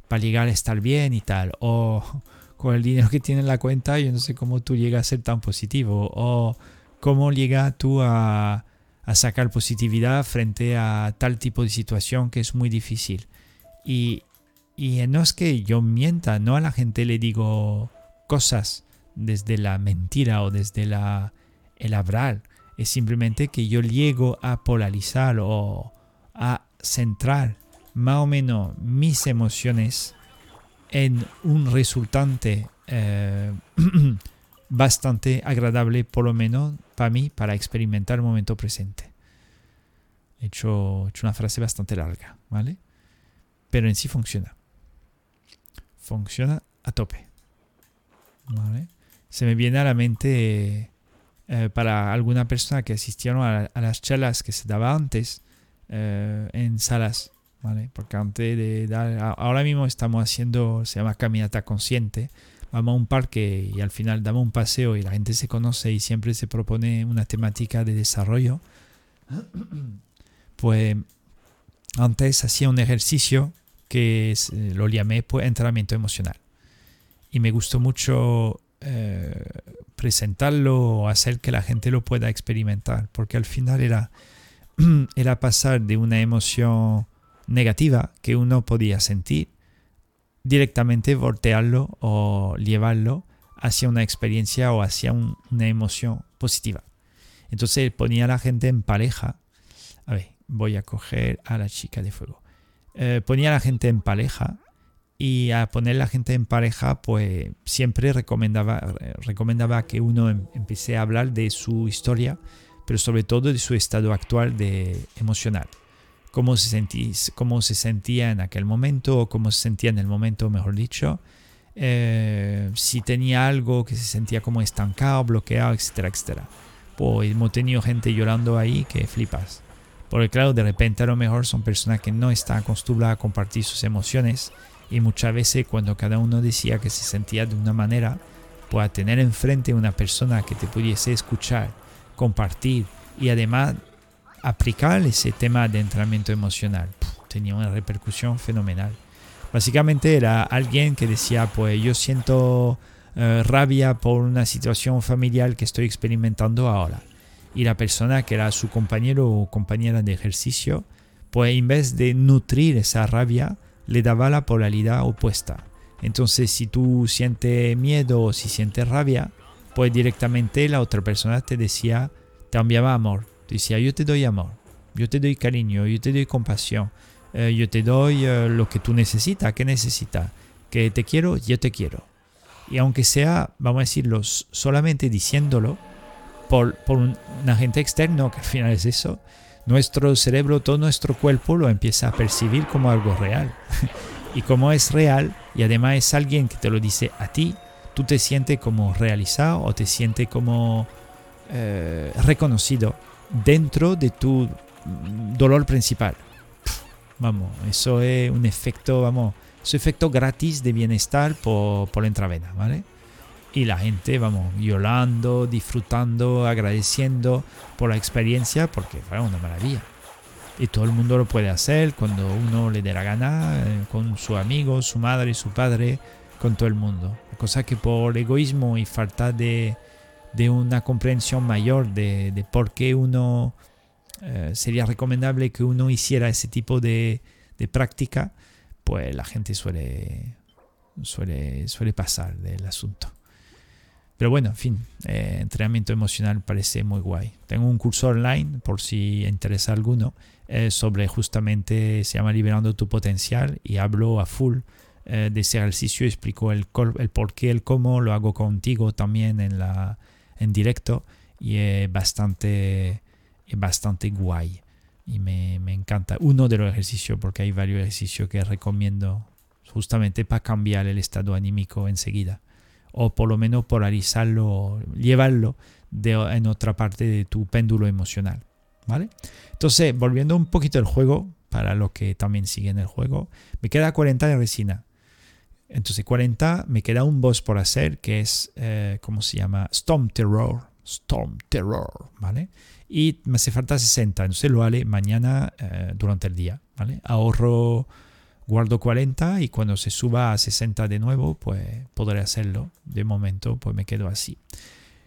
para llegar a estar bien y tal. O con el dinero que tienes en la cuenta, yo no sé cómo tú llegas a ser tan positivo. O cómo llegas tú a, a sacar positividad frente a tal tipo de situación que es muy difícil. Y, y no es que yo mienta, no a la gente le digo cosas desde la mentira o desde la, el hablar es simplemente que yo llego a polarizar o a centrar más o menos mis emociones en un resultante eh, bastante agradable, por lo menos para mí, para experimentar el momento presente. He hecho, hecho una frase bastante larga, ¿vale? Pero en sí funciona. Funciona a tope. ¿Vale? Se me viene a la mente eh, para alguna persona que asistieron a, las charlas que se daba antes eh, en salas, ¿vale? Porque antes de dar, ahora mismo estamos haciendo, se llama caminata consciente, vamos a un parque y al final damos un paseo y la gente se conoce y siempre se propone una temática de desarrollo. Pues antes hacía un ejercicio que lo llamé pues, entrenamiento emocional. Y me gustó mucho eh, presentarlo hacer que la gente lo pueda experimentar, porque al final era, era pasar de una emoción negativa que uno podía sentir, directamente voltearlo o llevarlo hacia una experiencia o hacia una emoción positiva. Entonces ponía a la gente en pareja. A ver, voy a coger a la chica de fuego. Eh, ponía a la gente en pareja y a poner la gente en pareja, pues siempre recomendaba, recomendaba que uno em, empiece a hablar de su historia, pero sobre todo de su estado actual de emocional. Cómo se, sentía, cómo se sentía en aquel momento, o cómo se sentía en el momento, mejor dicho. Eh, si tenía algo que se sentía como estancado, bloqueado, etcétera, etcétera. Pues hemos tenido gente llorando ahí que flipas. Porque claro, de repente a lo mejor son personas que no están acostumbradas a compartir sus emociones y muchas veces cuando cada uno decía que se sentía de una manera, pues tener enfrente una persona que te pudiese escuchar, compartir y además aplicar ese tema de entrenamiento emocional, tenía una repercusión fenomenal. Básicamente era alguien que decía, pues yo siento eh, rabia por una situación familiar que estoy experimentando ahora. Y la persona que era su compañero o compañera de ejercicio, pues en vez de nutrir esa rabia, le daba la polaridad opuesta. Entonces, si tú sientes miedo o si sientes rabia, pues directamente la otra persona te decía, te enviaba amor. Te decía, yo te doy amor, yo te doy cariño, yo te doy compasión, eh, yo te doy eh, lo que tú necesitas, que necesitas, que te quiero, yo te quiero. Y aunque sea, vamos a decirlo, solamente diciéndolo por, por un agente externo, que al final es eso, nuestro cerebro, todo nuestro cuerpo lo empieza a percibir como algo real. y como es real y además es alguien que te lo dice a ti, tú te sientes como realizado o te sientes como eh, reconocido dentro de tu dolor principal. Vamos, eso es un efecto, vamos, es un efecto gratis de bienestar por, por la intravena, ¿vale? y la gente, vamos, violando, disfrutando, agradeciendo por la experiencia, porque fue una maravilla. Y todo el mundo lo puede hacer cuando uno le dé la gana, eh, con su amigo, su madre, su padre, con todo el mundo. Cosa que por egoísmo y falta de, una comprensión mayor de, por qué uno eh, sería recomendable que uno hiciera ese tipo de, de práctica, pues la gente suele, suele, suele pasar del asunto. Pero bueno, en fin, eh, entrenamiento emocional parece muy guay. Tengo un curso online, por si interesa alguno, eh, sobre justamente, se llama Liberando tu potencial y hablo a full eh, de ese ejercicio, explico el, el por qué, el cómo, lo hago contigo también en, la, en directo y es bastante, es bastante guay y me, me encanta. Uno de los ejercicios, porque hay varios ejercicios que recomiendo justamente para cambiar el estado anímico enseguida o por lo menos polarizarlo, llevarlo de, en otra parte de tu péndulo emocional. ¿Vale? Entonces, volviendo un poquito al juego, para los que también siguen el juego, me queda 40 de resina. Entonces, 40, me queda un boss por hacer que es, eh, ¿cómo se llama? Storm Terror. Storm Terror, ¿vale? Y me hace falta 60, entonces lo haré mañana eh, durante el día, ¿vale? Ahorro guardo 40 y cuando se suba a 60 de nuevo, pues podré hacerlo. De momento, pues me quedo así.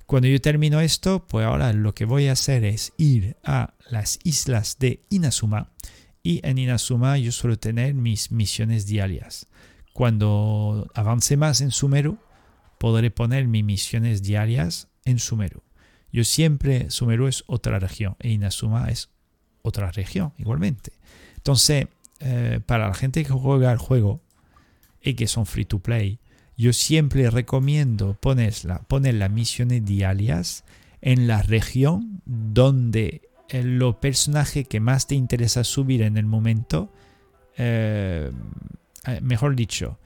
Cuando yo termino esto, pues ahora lo que voy a hacer es ir a las islas de Inazuma. Y en Inazuma yo suelo tener mis misiones diarias. Cuando avance más en Sumeru, podré poner mis misiones diarias en Sumeru. Yo siempre, Sumeru es otra región e Inazuma es otra región igualmente. Entonces, eh, para la gente que juega el juego y que son free to play, yo siempre recomiendo poner, las misiones diarias en la región donde el los personajes que más te interesa subir en el momento, eh, eh, mejor dicho,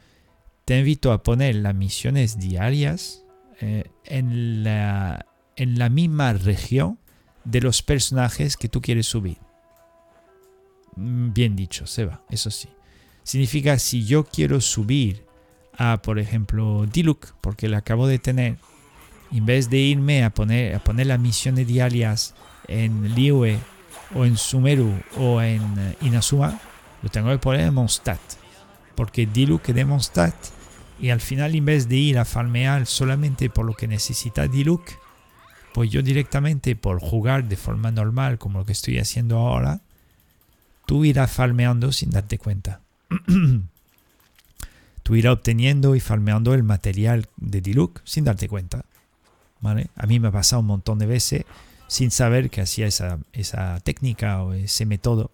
te invito a poner las misiones diarias en, la, en la misma región de los personajes que tú quieres subir. Mm, bien dicho, Seba, eso sí. Significa si yo quiero subir a, por ejemplo, Diluc, porque le acabo de tener, en vez de irme a poner, a poner las misiones diarias en Liyue o en Sumeru o en eh, Inazuma, lo tengo que poner en Mondstadt. Porque es de Mondstadt y al final en vez de ir a farmear solamente por lo que necesita Diluc, pues yo directamente por jugar de forma normal como lo que estoy haciendo ahora, tú irás farmeando sin darte cuenta. tú irás obteniendo y farmeando el material de Diluc sin darte cuenta. ¿Vale? A mí me ha pasado un montón de veces sin saber que hacía esa, esa técnica o ese método.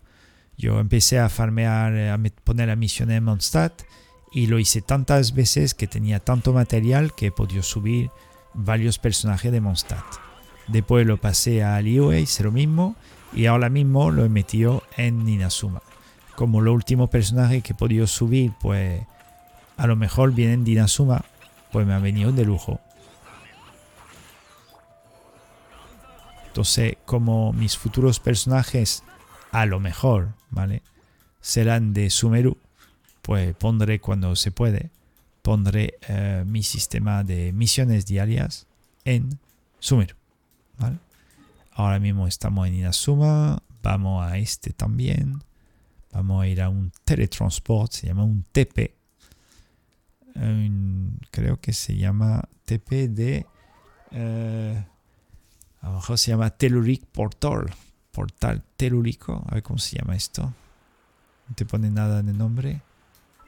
Yo empecé a farmear, a poner la misión en Mondstadt y lo hice tantas veces que tenía tanto material que he podido subir varios personajes de Mondstadt. Después lo pasé a Liyue, hice lo mismo y ahora mismo lo he metido en Ninazuma. Como lo último personaje que he podido subir, pues a lo mejor viene en Ninazuma, pues me ha venido de lujo. Entonces, como mis futuros personajes, a lo mejor, ¿vale? Serán de Sumeru, pues pondré cuando se puede, pondré eh, mi sistema de misiones diarias en Sumeru, ¿vale? Ahora mismo estamos en Inazuma. Vamos a este también. Vamos a ir a un teletransport. Se llama un TP. creo que se llama TP de... Eh, a lo mejor se llama Telluric Portal. Portal telúrico. A ver cómo se llama esto. No te pone nada de nombre.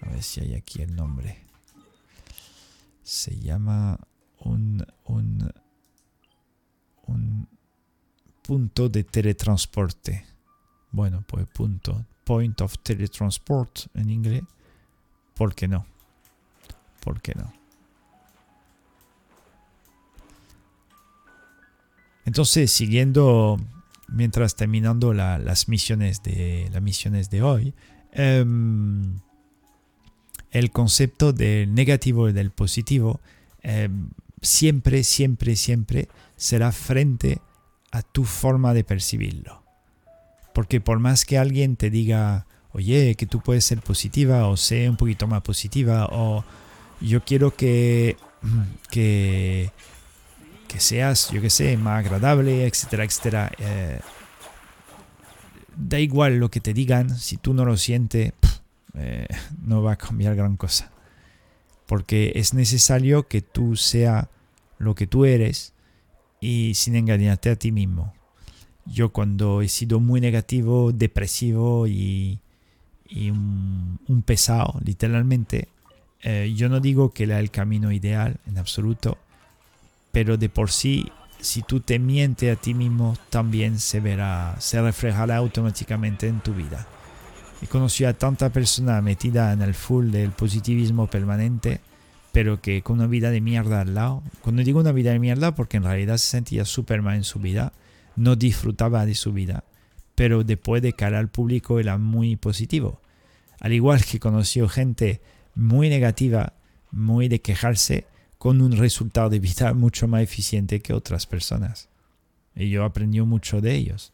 A ver si hay aquí el nombre. Se llama un, un, un punto de teletransporte. Bueno, pues punto. Point of teletransport en inglés. ¿Por qué no? ¿Por qué no? Entonces, siguiendo, mientras terminando las, misiones de, las misiones de hoy, em, el concepto del negativo y del positivo em, siempre, siempre, siempre será frente a tu forma de percibirlo. Porque por más que alguien te diga, oye, que tú puedes ser positiva o sé un poquito más positiva o yo quiero que, que, que seas, yo que sé, más agradable, etcétera, etcétera. Eh, da igual lo que te digan, si tú no lo sientes, eh, no va a cambiar gran cosa. Porque es necesario que tú sea lo que tú eres y sin engañarte a ti mismo. Yo cuando he sido muy negativo, depresivo y, un, pesado, literalmente, eh, yo no digo que era el camino ideal en absoluto, pero de por sí si tú te mientes a ti mismo, también se verá, se reflejará automáticamente en tu vida. He conocido a tanta persona metida en el full del positivismo permanente, pero que con una vida de mierda al lado. Cuando digo una vida de mierda, porque en realidad se sentía súper mal en su vida, no disfrutaba de su vida, pero después de cara al público era muy positivo. Al igual que conoció gente muy negativa, muy de quejarse, con un resultado de vida mucho más eficiente que otras personas. Y yo aprendí mucho de ellos.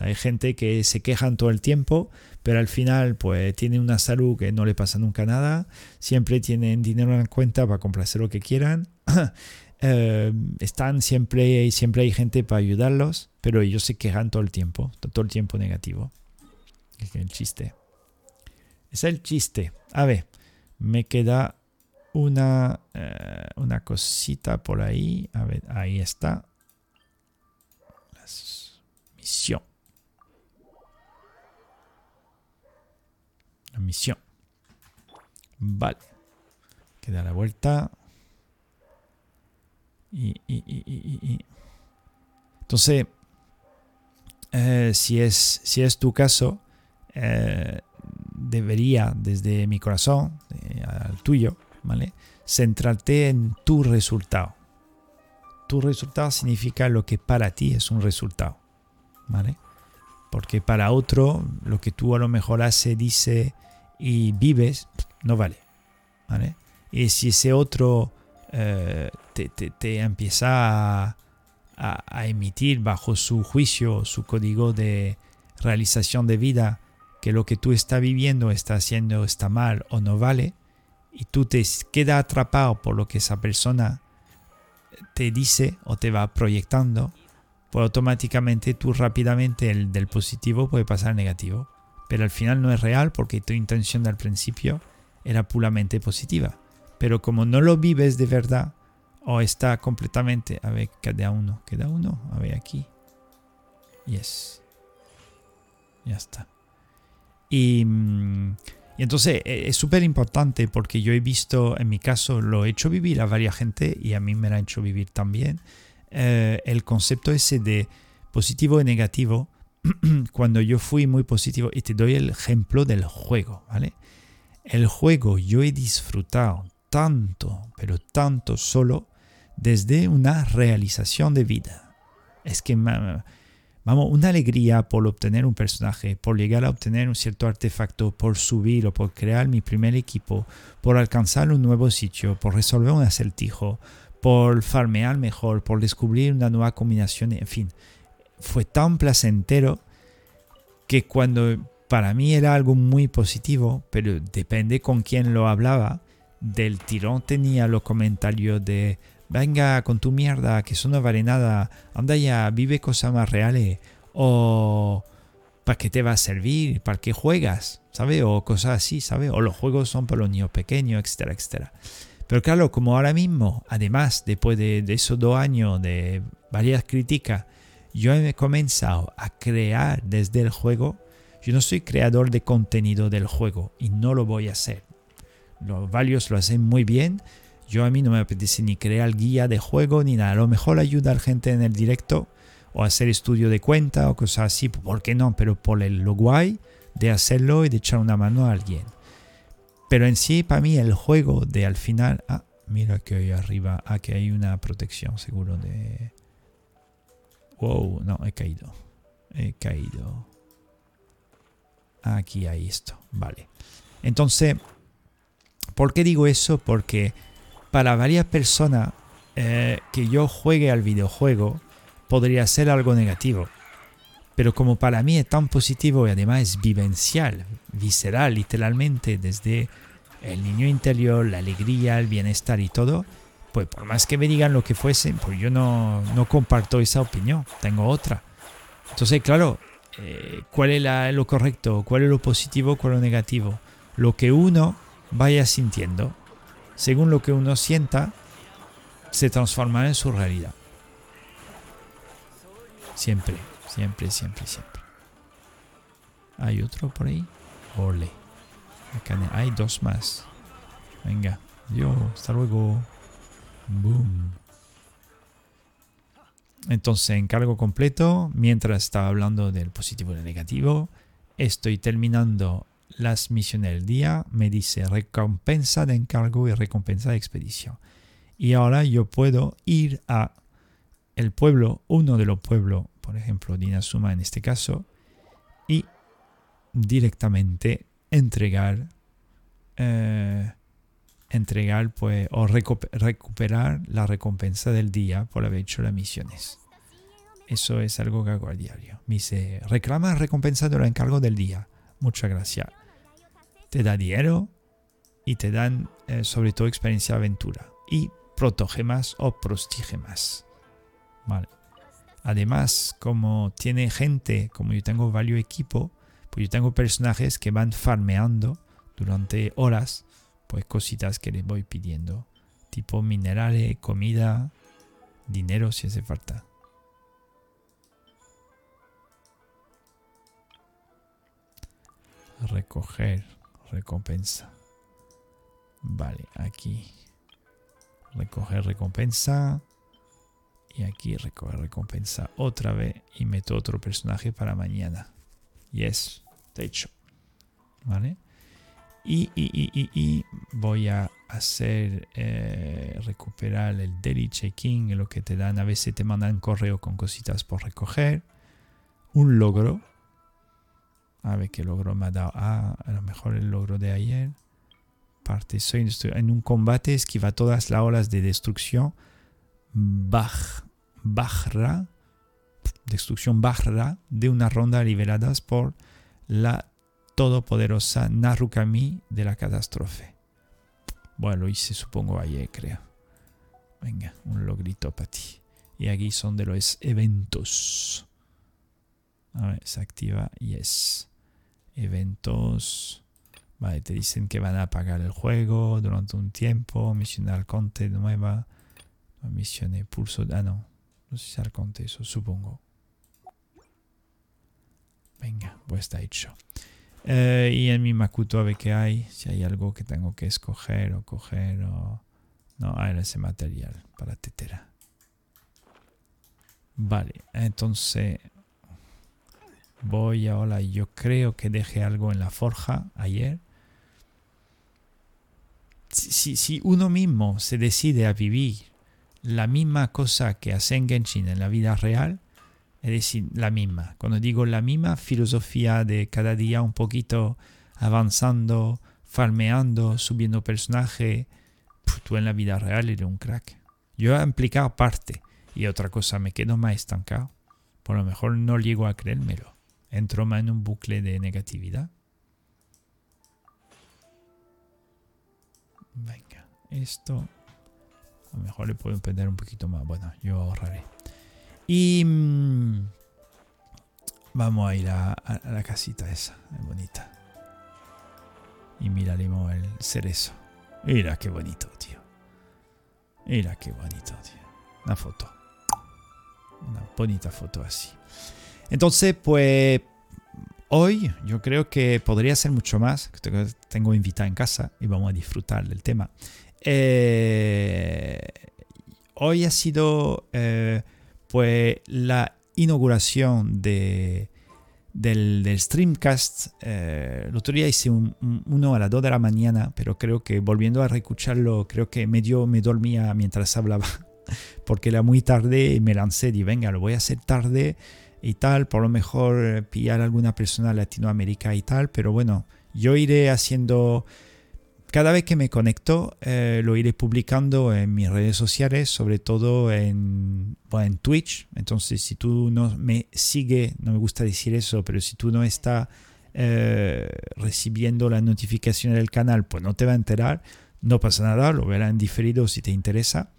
hay gente que se quejan todo el tiempo, pero al final pues tienen una salud que no le pasa nunca nada, siempre tienen dinero en la cuenta para comprarse lo que quieran, eh, están siempre, siempre hay gente para ayudarlos, pero ellos se quejan todo el tiempo, todo el tiempo negativo. Es el chiste. Es el chiste. A ver, me queda una, eh, una cosita por ahí. A ver, ahí está. La misión. La misión. Vale. Queda la vuelta. Y, y, y, Entonces, eh, si, es, si es tu caso, eh, debería desde mi corazón al tuyo, ¿vale? Centrarte en tu resultado. Tu resultado significa lo que para ti es un resultado, ¿vale? Porque para otro, lo que tú a lo mejor hace, dice y vives, no vale, ¿vale? Y si ese otro eh, te, empieza a, a emitir bajo su juicio, su código de realización de vida, que lo que tú estás viviendo, está haciendo, está mal o no vale, y tú te quedas atrapado por lo que esa persona te dice o te va proyectando, pues automáticamente tú rápidamente el del positivo puede pasar al negativo. Pero al final no es real porque tu intención del principio era puramente positiva. Pero como no lo vives de verdad o está completamente... A ver, queda uno, queda uno. A ver aquí. Yes. Ya está. Y... Mm, y entonces e, es súper importante porque yo he visto, en mi caso, lo he hecho vivir a varias gente y a mí me lo ha hecho vivir también, eh, el concepto ese de positivo y negativo. Cuando yo fui muy positivo, y te doy el ejemplo del juego, ¿vale? El juego yo he disfrutado tanto, pero tanto solo desde una realización de vida. Es que Vamos, una alegría por obtener un personaje, por llegar a obtener un cierto artefacto, por subir o por crear mi primer equipo, por alcanzar un nuevo sitio, por resolver un acertijo, por farmear mejor, por descubrir una nueva combinación, en fin. Fue tan placentero que cuando para mí era algo muy positivo, pero depende con quién lo hablaba, del tirón tenía los comentarios de venga con tu mierda, que eso no vale nada, anda ya, vive cosas más reales, o ¿para qué te va a servir? ¿Para qué juegas? ¿Sabes? O cosas así, ¿sabes? O los juegos son para los niños pequeños, etcétera, etcétera. Pero claro, como ahora mismo, además, después de, de esos dos años de varias críticas, yo he comenzado a crear desde el juego. Yo no soy creador de contenido del juego y no lo voy a hacer. Los varios lo hacen muy bien, yo a mí no me apetece ni crear guía de juego ni nada. A lo mejor ayuda a la gente en el directo o hacer estudio de cuenta o cosas así. ¿Por qué no? Pero por el, lo guay de hacerlo y de echar una mano a alguien. Pero en sí, para mí, el juego de al final... Ah, mira que ahí arriba... Aquí hay una protección seguro de... Wow, no, he caído. He caído. Aquí hay esto. Vale. Entonces, ¿por qué digo eso? Porque para varias personas eh, que yo juegue al videojuego podría ser algo negativo. Pero como para mí es tan positivo y además es vivencial, visceral, literalmente, desde el niño interior, la alegría, el bienestar y todo, pues por más que me digan lo que fuese, pues yo no, no comparto esa opinión, tengo otra. Entonces, claro, eh, cuál es lo correcto, cuál es lo positivo, cuál es lo negativo. Lo que uno vaya sintiendo, según lo que uno sienta, se transforma en su realidad. Siempre, siempre, siempre, siempre. ¿Hay otro por ahí? Ole. Acá hay dos más. Venga. Yo, hasta luego. Boom. Entonces, encargo completo. Mientras estaba hablando del positivo y del negativo, estoy terminando las misiones del día. Me dice recompensa de encargo y recompensa de expedición. Y ahora yo puedo ir a el pueblo, uno de los pueblos, por ejemplo, Dinasuma en este caso, y directamente entregar, eh, entregar pues, o recuperar la recompensa del día por haber hecho las misiones. Eso es algo que hago a diario. Me dice, reclama recompensa de encargo del día. Muchas gracias. Te da dinero y te dan eh, sobre todo experiencia de aventura. Y protogemas o prostigemas. Vale. Además, como tiene gente, como yo tengo varios equipos, pues yo tengo personajes que van farmeando durante horas, pues cositas que les voy pidiendo, tipo minerales, comida, dinero si hace falta. Recoger, recompensa. Vale, aquí. Recoger recompensa. Y aquí recoger recompensa otra vez y meto otro personaje para mañana. Yes, hecho. ¿Vale? Y, y, voy a hacer eh, recuperar el daily checking, lo que te dan. A veces te mandan correo con cositas por recoger. Un logro. A ver qué logro me ha dado. Ah, a lo mejor el logro de ayer. Parte, soy en un combate, esquiva todas las olas de destrucción. Baj, Bajra, destrucción Bajra de una ronda liberadas por la todopoderosa Narukami de la catástrofe. Bueno, lo hice supongo ayer, creo. Venga, un logrito para ti. Y aquí son de los eventos. A ver, se activa. Yes. Eventos. Vale, te dicen que van a apagar el juego durante un tiempo. Misionar conte nueva. Misiones pulso. Ah, no. No sé si conte eso, supongo. Venga, pues está hecho. Eh, y en mi Makuto a ver qué hay, si hay algo que tengo que escoger o coger o... No, hay ese material para tetera. Vale, entonces voy ahora, yo creo que dejé algo en la forja ayer. Si, si, uno mismo se decide a vivir la misma cosa que hace en Genshin en la vida real, es decir, la misma. Cuando digo la misma filosofía de cada día un poquito avanzando, farmeando, subiendo personaje, tú en la vida real eres un crack. Yo he implicado parte y otra cosa me quedo más estancado. Por lo mejor no llego a creérmelo. Entro más en un bucle de negatividad. Venga, esto a lo mejor le puedo emprender un poquito más. Bueno, yo ahorraré. Y mm, vamos a ir a, la casita esa, es bonita. Y miraremos el cerezo. Mira qué bonito, tío. Mira qué bonito, tío. Una foto. Una bonita foto así. Entonces, pues hoy yo creo que podría ser mucho más. Tengo invitada en casa y vamos a disfrutar del tema. Eh, hoy ha sido eh, pues la inauguración de, del, Streamcast. Eh, el otro día hice uno a las 2 de la mañana, pero creo que volviendo a reescucharlo, creo que medio me dormía mientras hablaba, porque era muy tarde y me lancé y venga, lo voy a hacer tarde y tal, por lo mejor pillar a alguna persona Latinoamérica y tal, pero bueno, yo iré haciendo cada vez que me conecto, eh, lo iré publicando en mis redes sociales, sobre todo en, en Twitch. Entonces, si tú no me sigue, no me gusta decir eso, pero si tú no estás eh, recibiendo la notificación del canal, pues no te va a enterar. No pasa nada, lo verás en diferido si te interesa.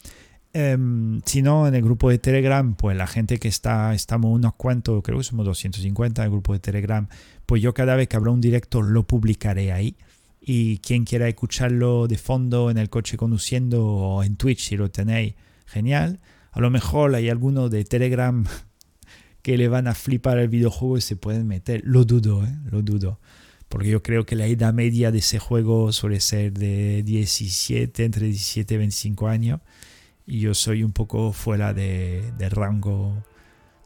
Em, si no, en el grupo de Telegram, pues la gente que está, estamos unos cuantos, creo que somos 250 en el grupo de Telegram, pues yo cada vez que habrá un directo lo publicaré ahí. Y quien quiera escucharlo de fondo en el coche conduciendo o en Twitch, si lo tenéis, genial. A lo mejor hay alguno de Telegram que le van a flipar el videojuego y se pueden meter. Lo dudo, ¿eh? lo dudo. Porque yo creo que la edad media de ese juego suele ser de 17, entre 17 y 25 años. Y yo soy un poco fuera de, rango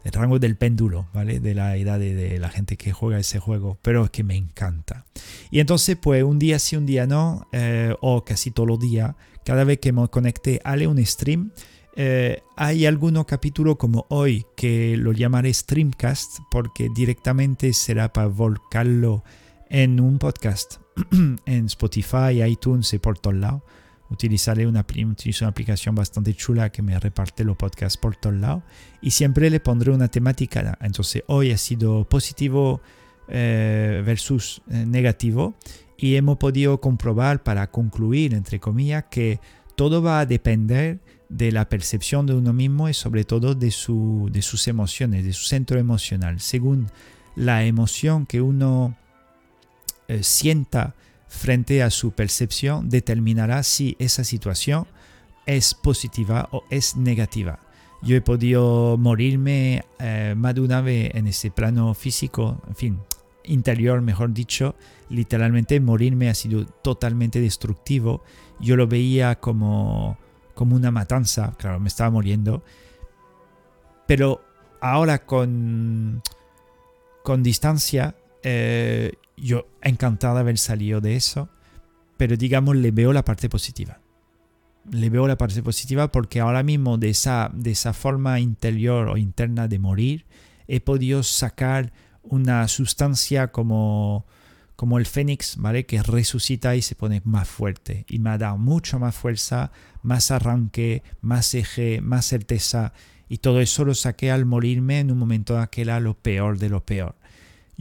del rango del péndulo, ¿vale? De la edad de, la gente que juega ese juego, pero es que me encanta. Y entonces, pues un día sí, un día no, eh, o casi todos los días, cada vez que me conecte a un stream, eh, hay algunos capítulos como hoy que lo llamaré Streamcast porque directamente será para volcarlo en un podcast en Spotify, iTunes y por todos lados. Utilizaré una, una aplicación bastante chula que me reparte los podcasts por todos lados y siempre le pondré una temática. Entonces hoy ha sido positivo eh, versus eh, negativo y hemos podido comprobar para concluir, entre comillas, que todo va a depender de la percepción de uno mismo y sobre todo de, su, de sus emociones, de su centro emocional. Según la emoción que uno eh, sienta frente a su percepción, determinará si esa situación es positiva o es negativa. Yo he podido morirme eh, más de una vez en ese plano físico, en fin, interior, mejor dicho, literalmente morirme ha sido totalmente destructivo. Yo lo veía como como una matanza, claro, me estaba muriendo. Pero ahora con, con distancia, eh, yo encantado de haber salido de eso, pero digamos, le veo la parte positiva. Le veo la parte positiva porque ahora mismo de esa, de esa forma interior o interna de morir, he podido sacar una sustancia como como el fénix, ¿vale? Que resucita y se pone más fuerte. Y me ha dado mucho más fuerza, más arranque, más eje, más certeza. Y todo eso lo saqué al morirme en un momento que era lo peor de lo peor.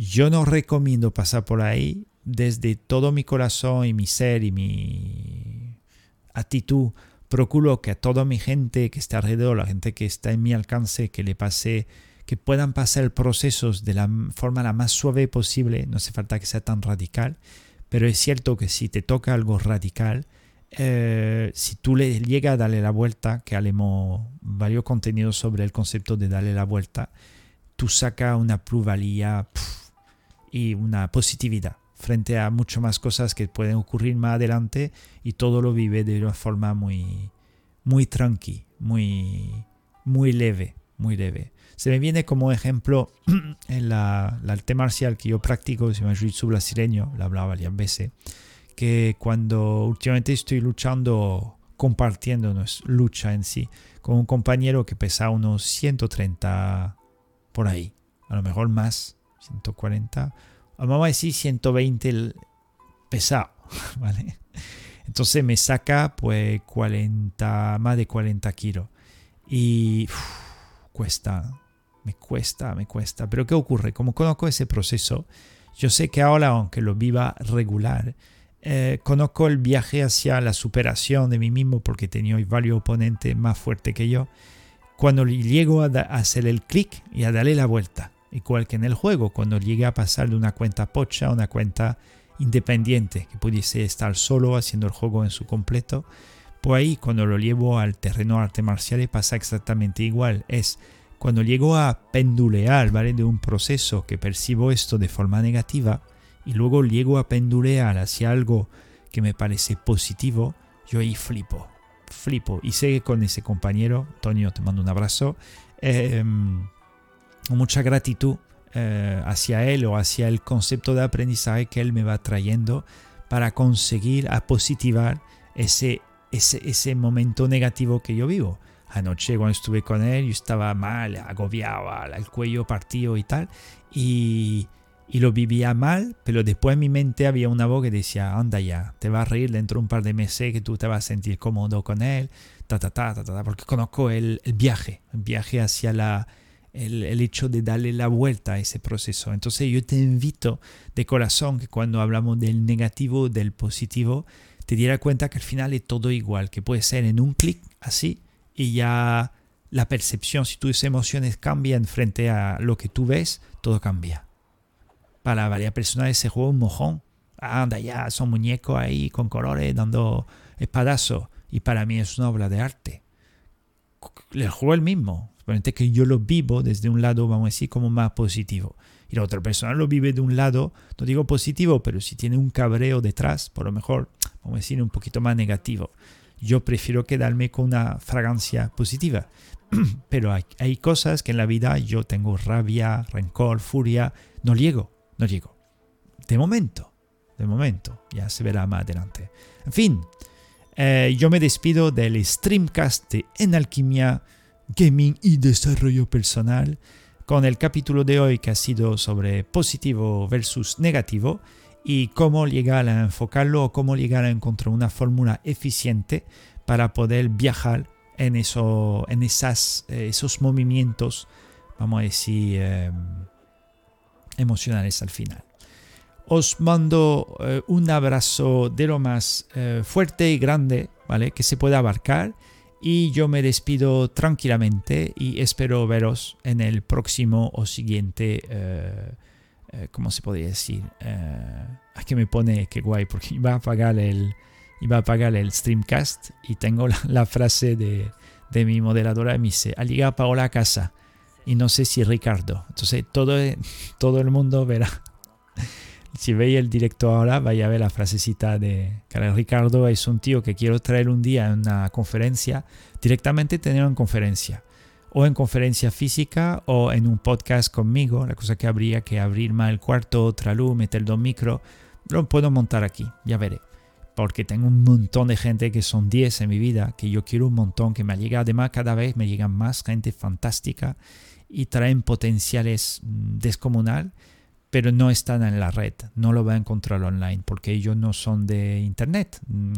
Yo no recomiendo pasar por ahí desde todo mi corazón y mi ser y mi actitud. Procuro que a toda mi gente que está alrededor, la gente que está en mi alcance, que le pase que puedan pasar procesos de la forma la más suave posible, no hace falta que sea tan radical, pero es cierto que si te toca algo radical, eh, si tú le llegas a darle la vuelta, que haremos varios contenidos sobre el concepto de darle la vuelta, tú sacas una plusvalía y una positividad frente a muchas más cosas que pueden ocurrir más adelante y todo lo vive de una forma muy, muy tranqui, muy, muy leve, muy leve. Se me viene como ejemplo en la, arte marcial que yo practico, se llama Jiu-Jitsu brasileño, la hablaba varias veces, que cuando últimamente estoy luchando, compartiendo lucha en sí, con un compañero que pesa unos 130 por ahí, a lo mejor más, 140, vamos a decir 120 pesado, ¿vale? Entonces me saca pues 40, más de 40 kilos. Y cuesta, me cuesta, me cuesta. Pero ¿qué ocurre? Como conozco ese proceso, yo sé que ahora, aunque lo viva regular, eh, conozco el viaje hacia la superación de mí mismo porque tenido varios oponentes más fuertes que yo. Cuando llego a, hacer el clic y a darle la vuelta, igual que en el juego, cuando llegue a pasar de una cuenta pocha a una cuenta independiente, que pudiese estar solo haciendo el juego en su completo, pues ahí cuando lo llevo al terreno arte marcial pasa exactamente igual. Es cuando llego a pendulear, ¿vale? De un proceso que percibo esto de forma negativa y luego llego a pendulear hacia algo que me parece positivo, yo ahí flipo, flipo. Y sé que con ese compañero, Antonio, te mando un abrazo, eh, mucha gratitud eh, hacia él o hacia el concepto de aprendizaje que él me va trayendo para conseguir a positivar ese, ese, ese momento negativo que yo vivo. Anoche cuando estuve con él yo estaba mal, agobiado, el cuello partido y tal. Y, y lo vivía mal, pero después en mi mente había una voz que decía, anda ya, te vas a reír dentro de un par de meses que tú te vas a sentir cómodo con él, ta, ta, ta, ta, ta porque conozco el, el, viaje, el viaje hacia la, el, hecho de darle la vuelta a ese proceso. Entonces yo te invito de corazón que cuando hablamos del negativo, del positivo, te diera cuenta que al final es todo igual, que puede ser en un clic así y ya la percepción, si tus emociones cambian frente a lo que tú ves, todo cambia. Para varias personas ese juego es un mojón. Anda ya, son muñecos ahí con colores dando espadazos. Y para mí es una obra de arte. El juego es el mismo. Simplemente que yo lo vivo desde un lado, vamos a decir, como más positivo. Y la otra persona lo vive de un lado, no digo positivo, pero si tiene un cabreo detrás, por lo mejor, vamos a decir, un poquito más negativo. Yo prefiero quedarme con una fragancia positiva. pero hay, hay cosas que en la vida yo tengo rabia, rencor, furia, no llego, no llego. De momento, de momento, ya se verá más adelante. En fin, eh, yo me despido del streamcast de En Alquimia, Gaming y Desarrollo Personal con el capítulo de hoy que ha sido sobre positivo versus negativo y cómo llegar a enfocarlo o cómo llegar a encontrar una fórmula eficiente para poder viajar en, eso, en esas, eh, esos movimientos, vamos a decir, eh, emocionales al final. Os mando eh, un abrazo de lo más fuerte y grande, ¿vale? Que se pueda abarcar. Y yo me despido tranquilamente y espero veros en el próximo o siguiente, eh, ¿cómo se podría decir? aquí me pone que guay, porque iba a apagar el, iba a apagar el streamcast y tengo la, frase de, de, mi moderadora y me dice, al llegar Paola a casa y no sé si Ricardo. Entonces todo, todo el mundo verá si veis el directo ahora, vaya a ver la frasecita de Carlos Ricardo. Es un tío que quiero traer un día en una conferencia, directamente tener una conferencia, o en conferencia física o en un podcast conmigo, la cosa que habría que abrir más el cuarto, otra luz, meter dos micros, lo puedo montar aquí, ya veré. Porque tengo un montón de gente que son 10 en mi vida, que yo quiero un montón, que me llega además cada vez me llegan más gente fantástica y traen potenciales mm, descomunal pero no están en la red, no lo va a encontrar online porque ellos no son de internet. Mm,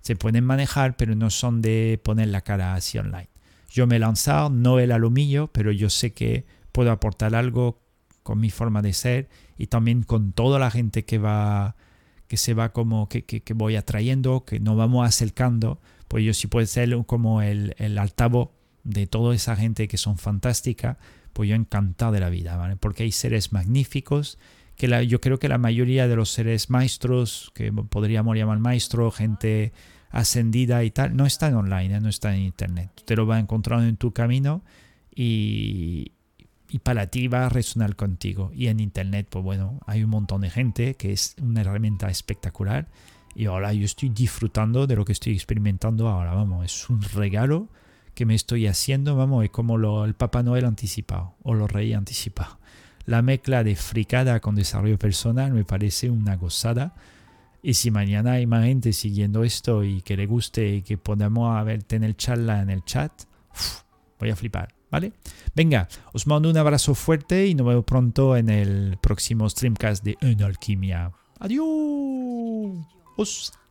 se pueden manejar, pero no son de poner la cara así online. Yo me he lanzado, no el alumillo, pero yo sé que puedo aportar algo con mi forma de ser y también con toda la gente que va que se va como que, que, voy atrayendo, que nos vamos acercando, pues yo sí puedo ser como el, el altavoz de toda esa gente que son fantástica pues yo encantado de la vida, ¿vale? Porque hay seres magníficos que la, yo creo que la mayoría de los seres maestros, que podríamos llamar maestro, gente ascendida y tal, no están online, ¿eh? no están en internet. Te lo vas encontrando en tu camino y, y para ti va a resonar contigo. Y en internet, pues bueno, hay un montón de gente que es una herramienta espectacular. Y ahora yo estoy disfrutando de lo que estoy experimentando ahora, vamos, es un regalo que me estoy haciendo, vamos, es como lo, el Papá Noel anticipado o los Reyes anticipados. La mezcla de fricada con desarrollo personal me parece una gozada. Y si mañana hay más gente siguiendo esto y que le guste y que podamos haber, tener charla en el chat, voy a flipar, ¿vale? Venga, os mando un abrazo fuerte y nos vemos pronto en el próximo streamcast de En Alquimia. Adiós.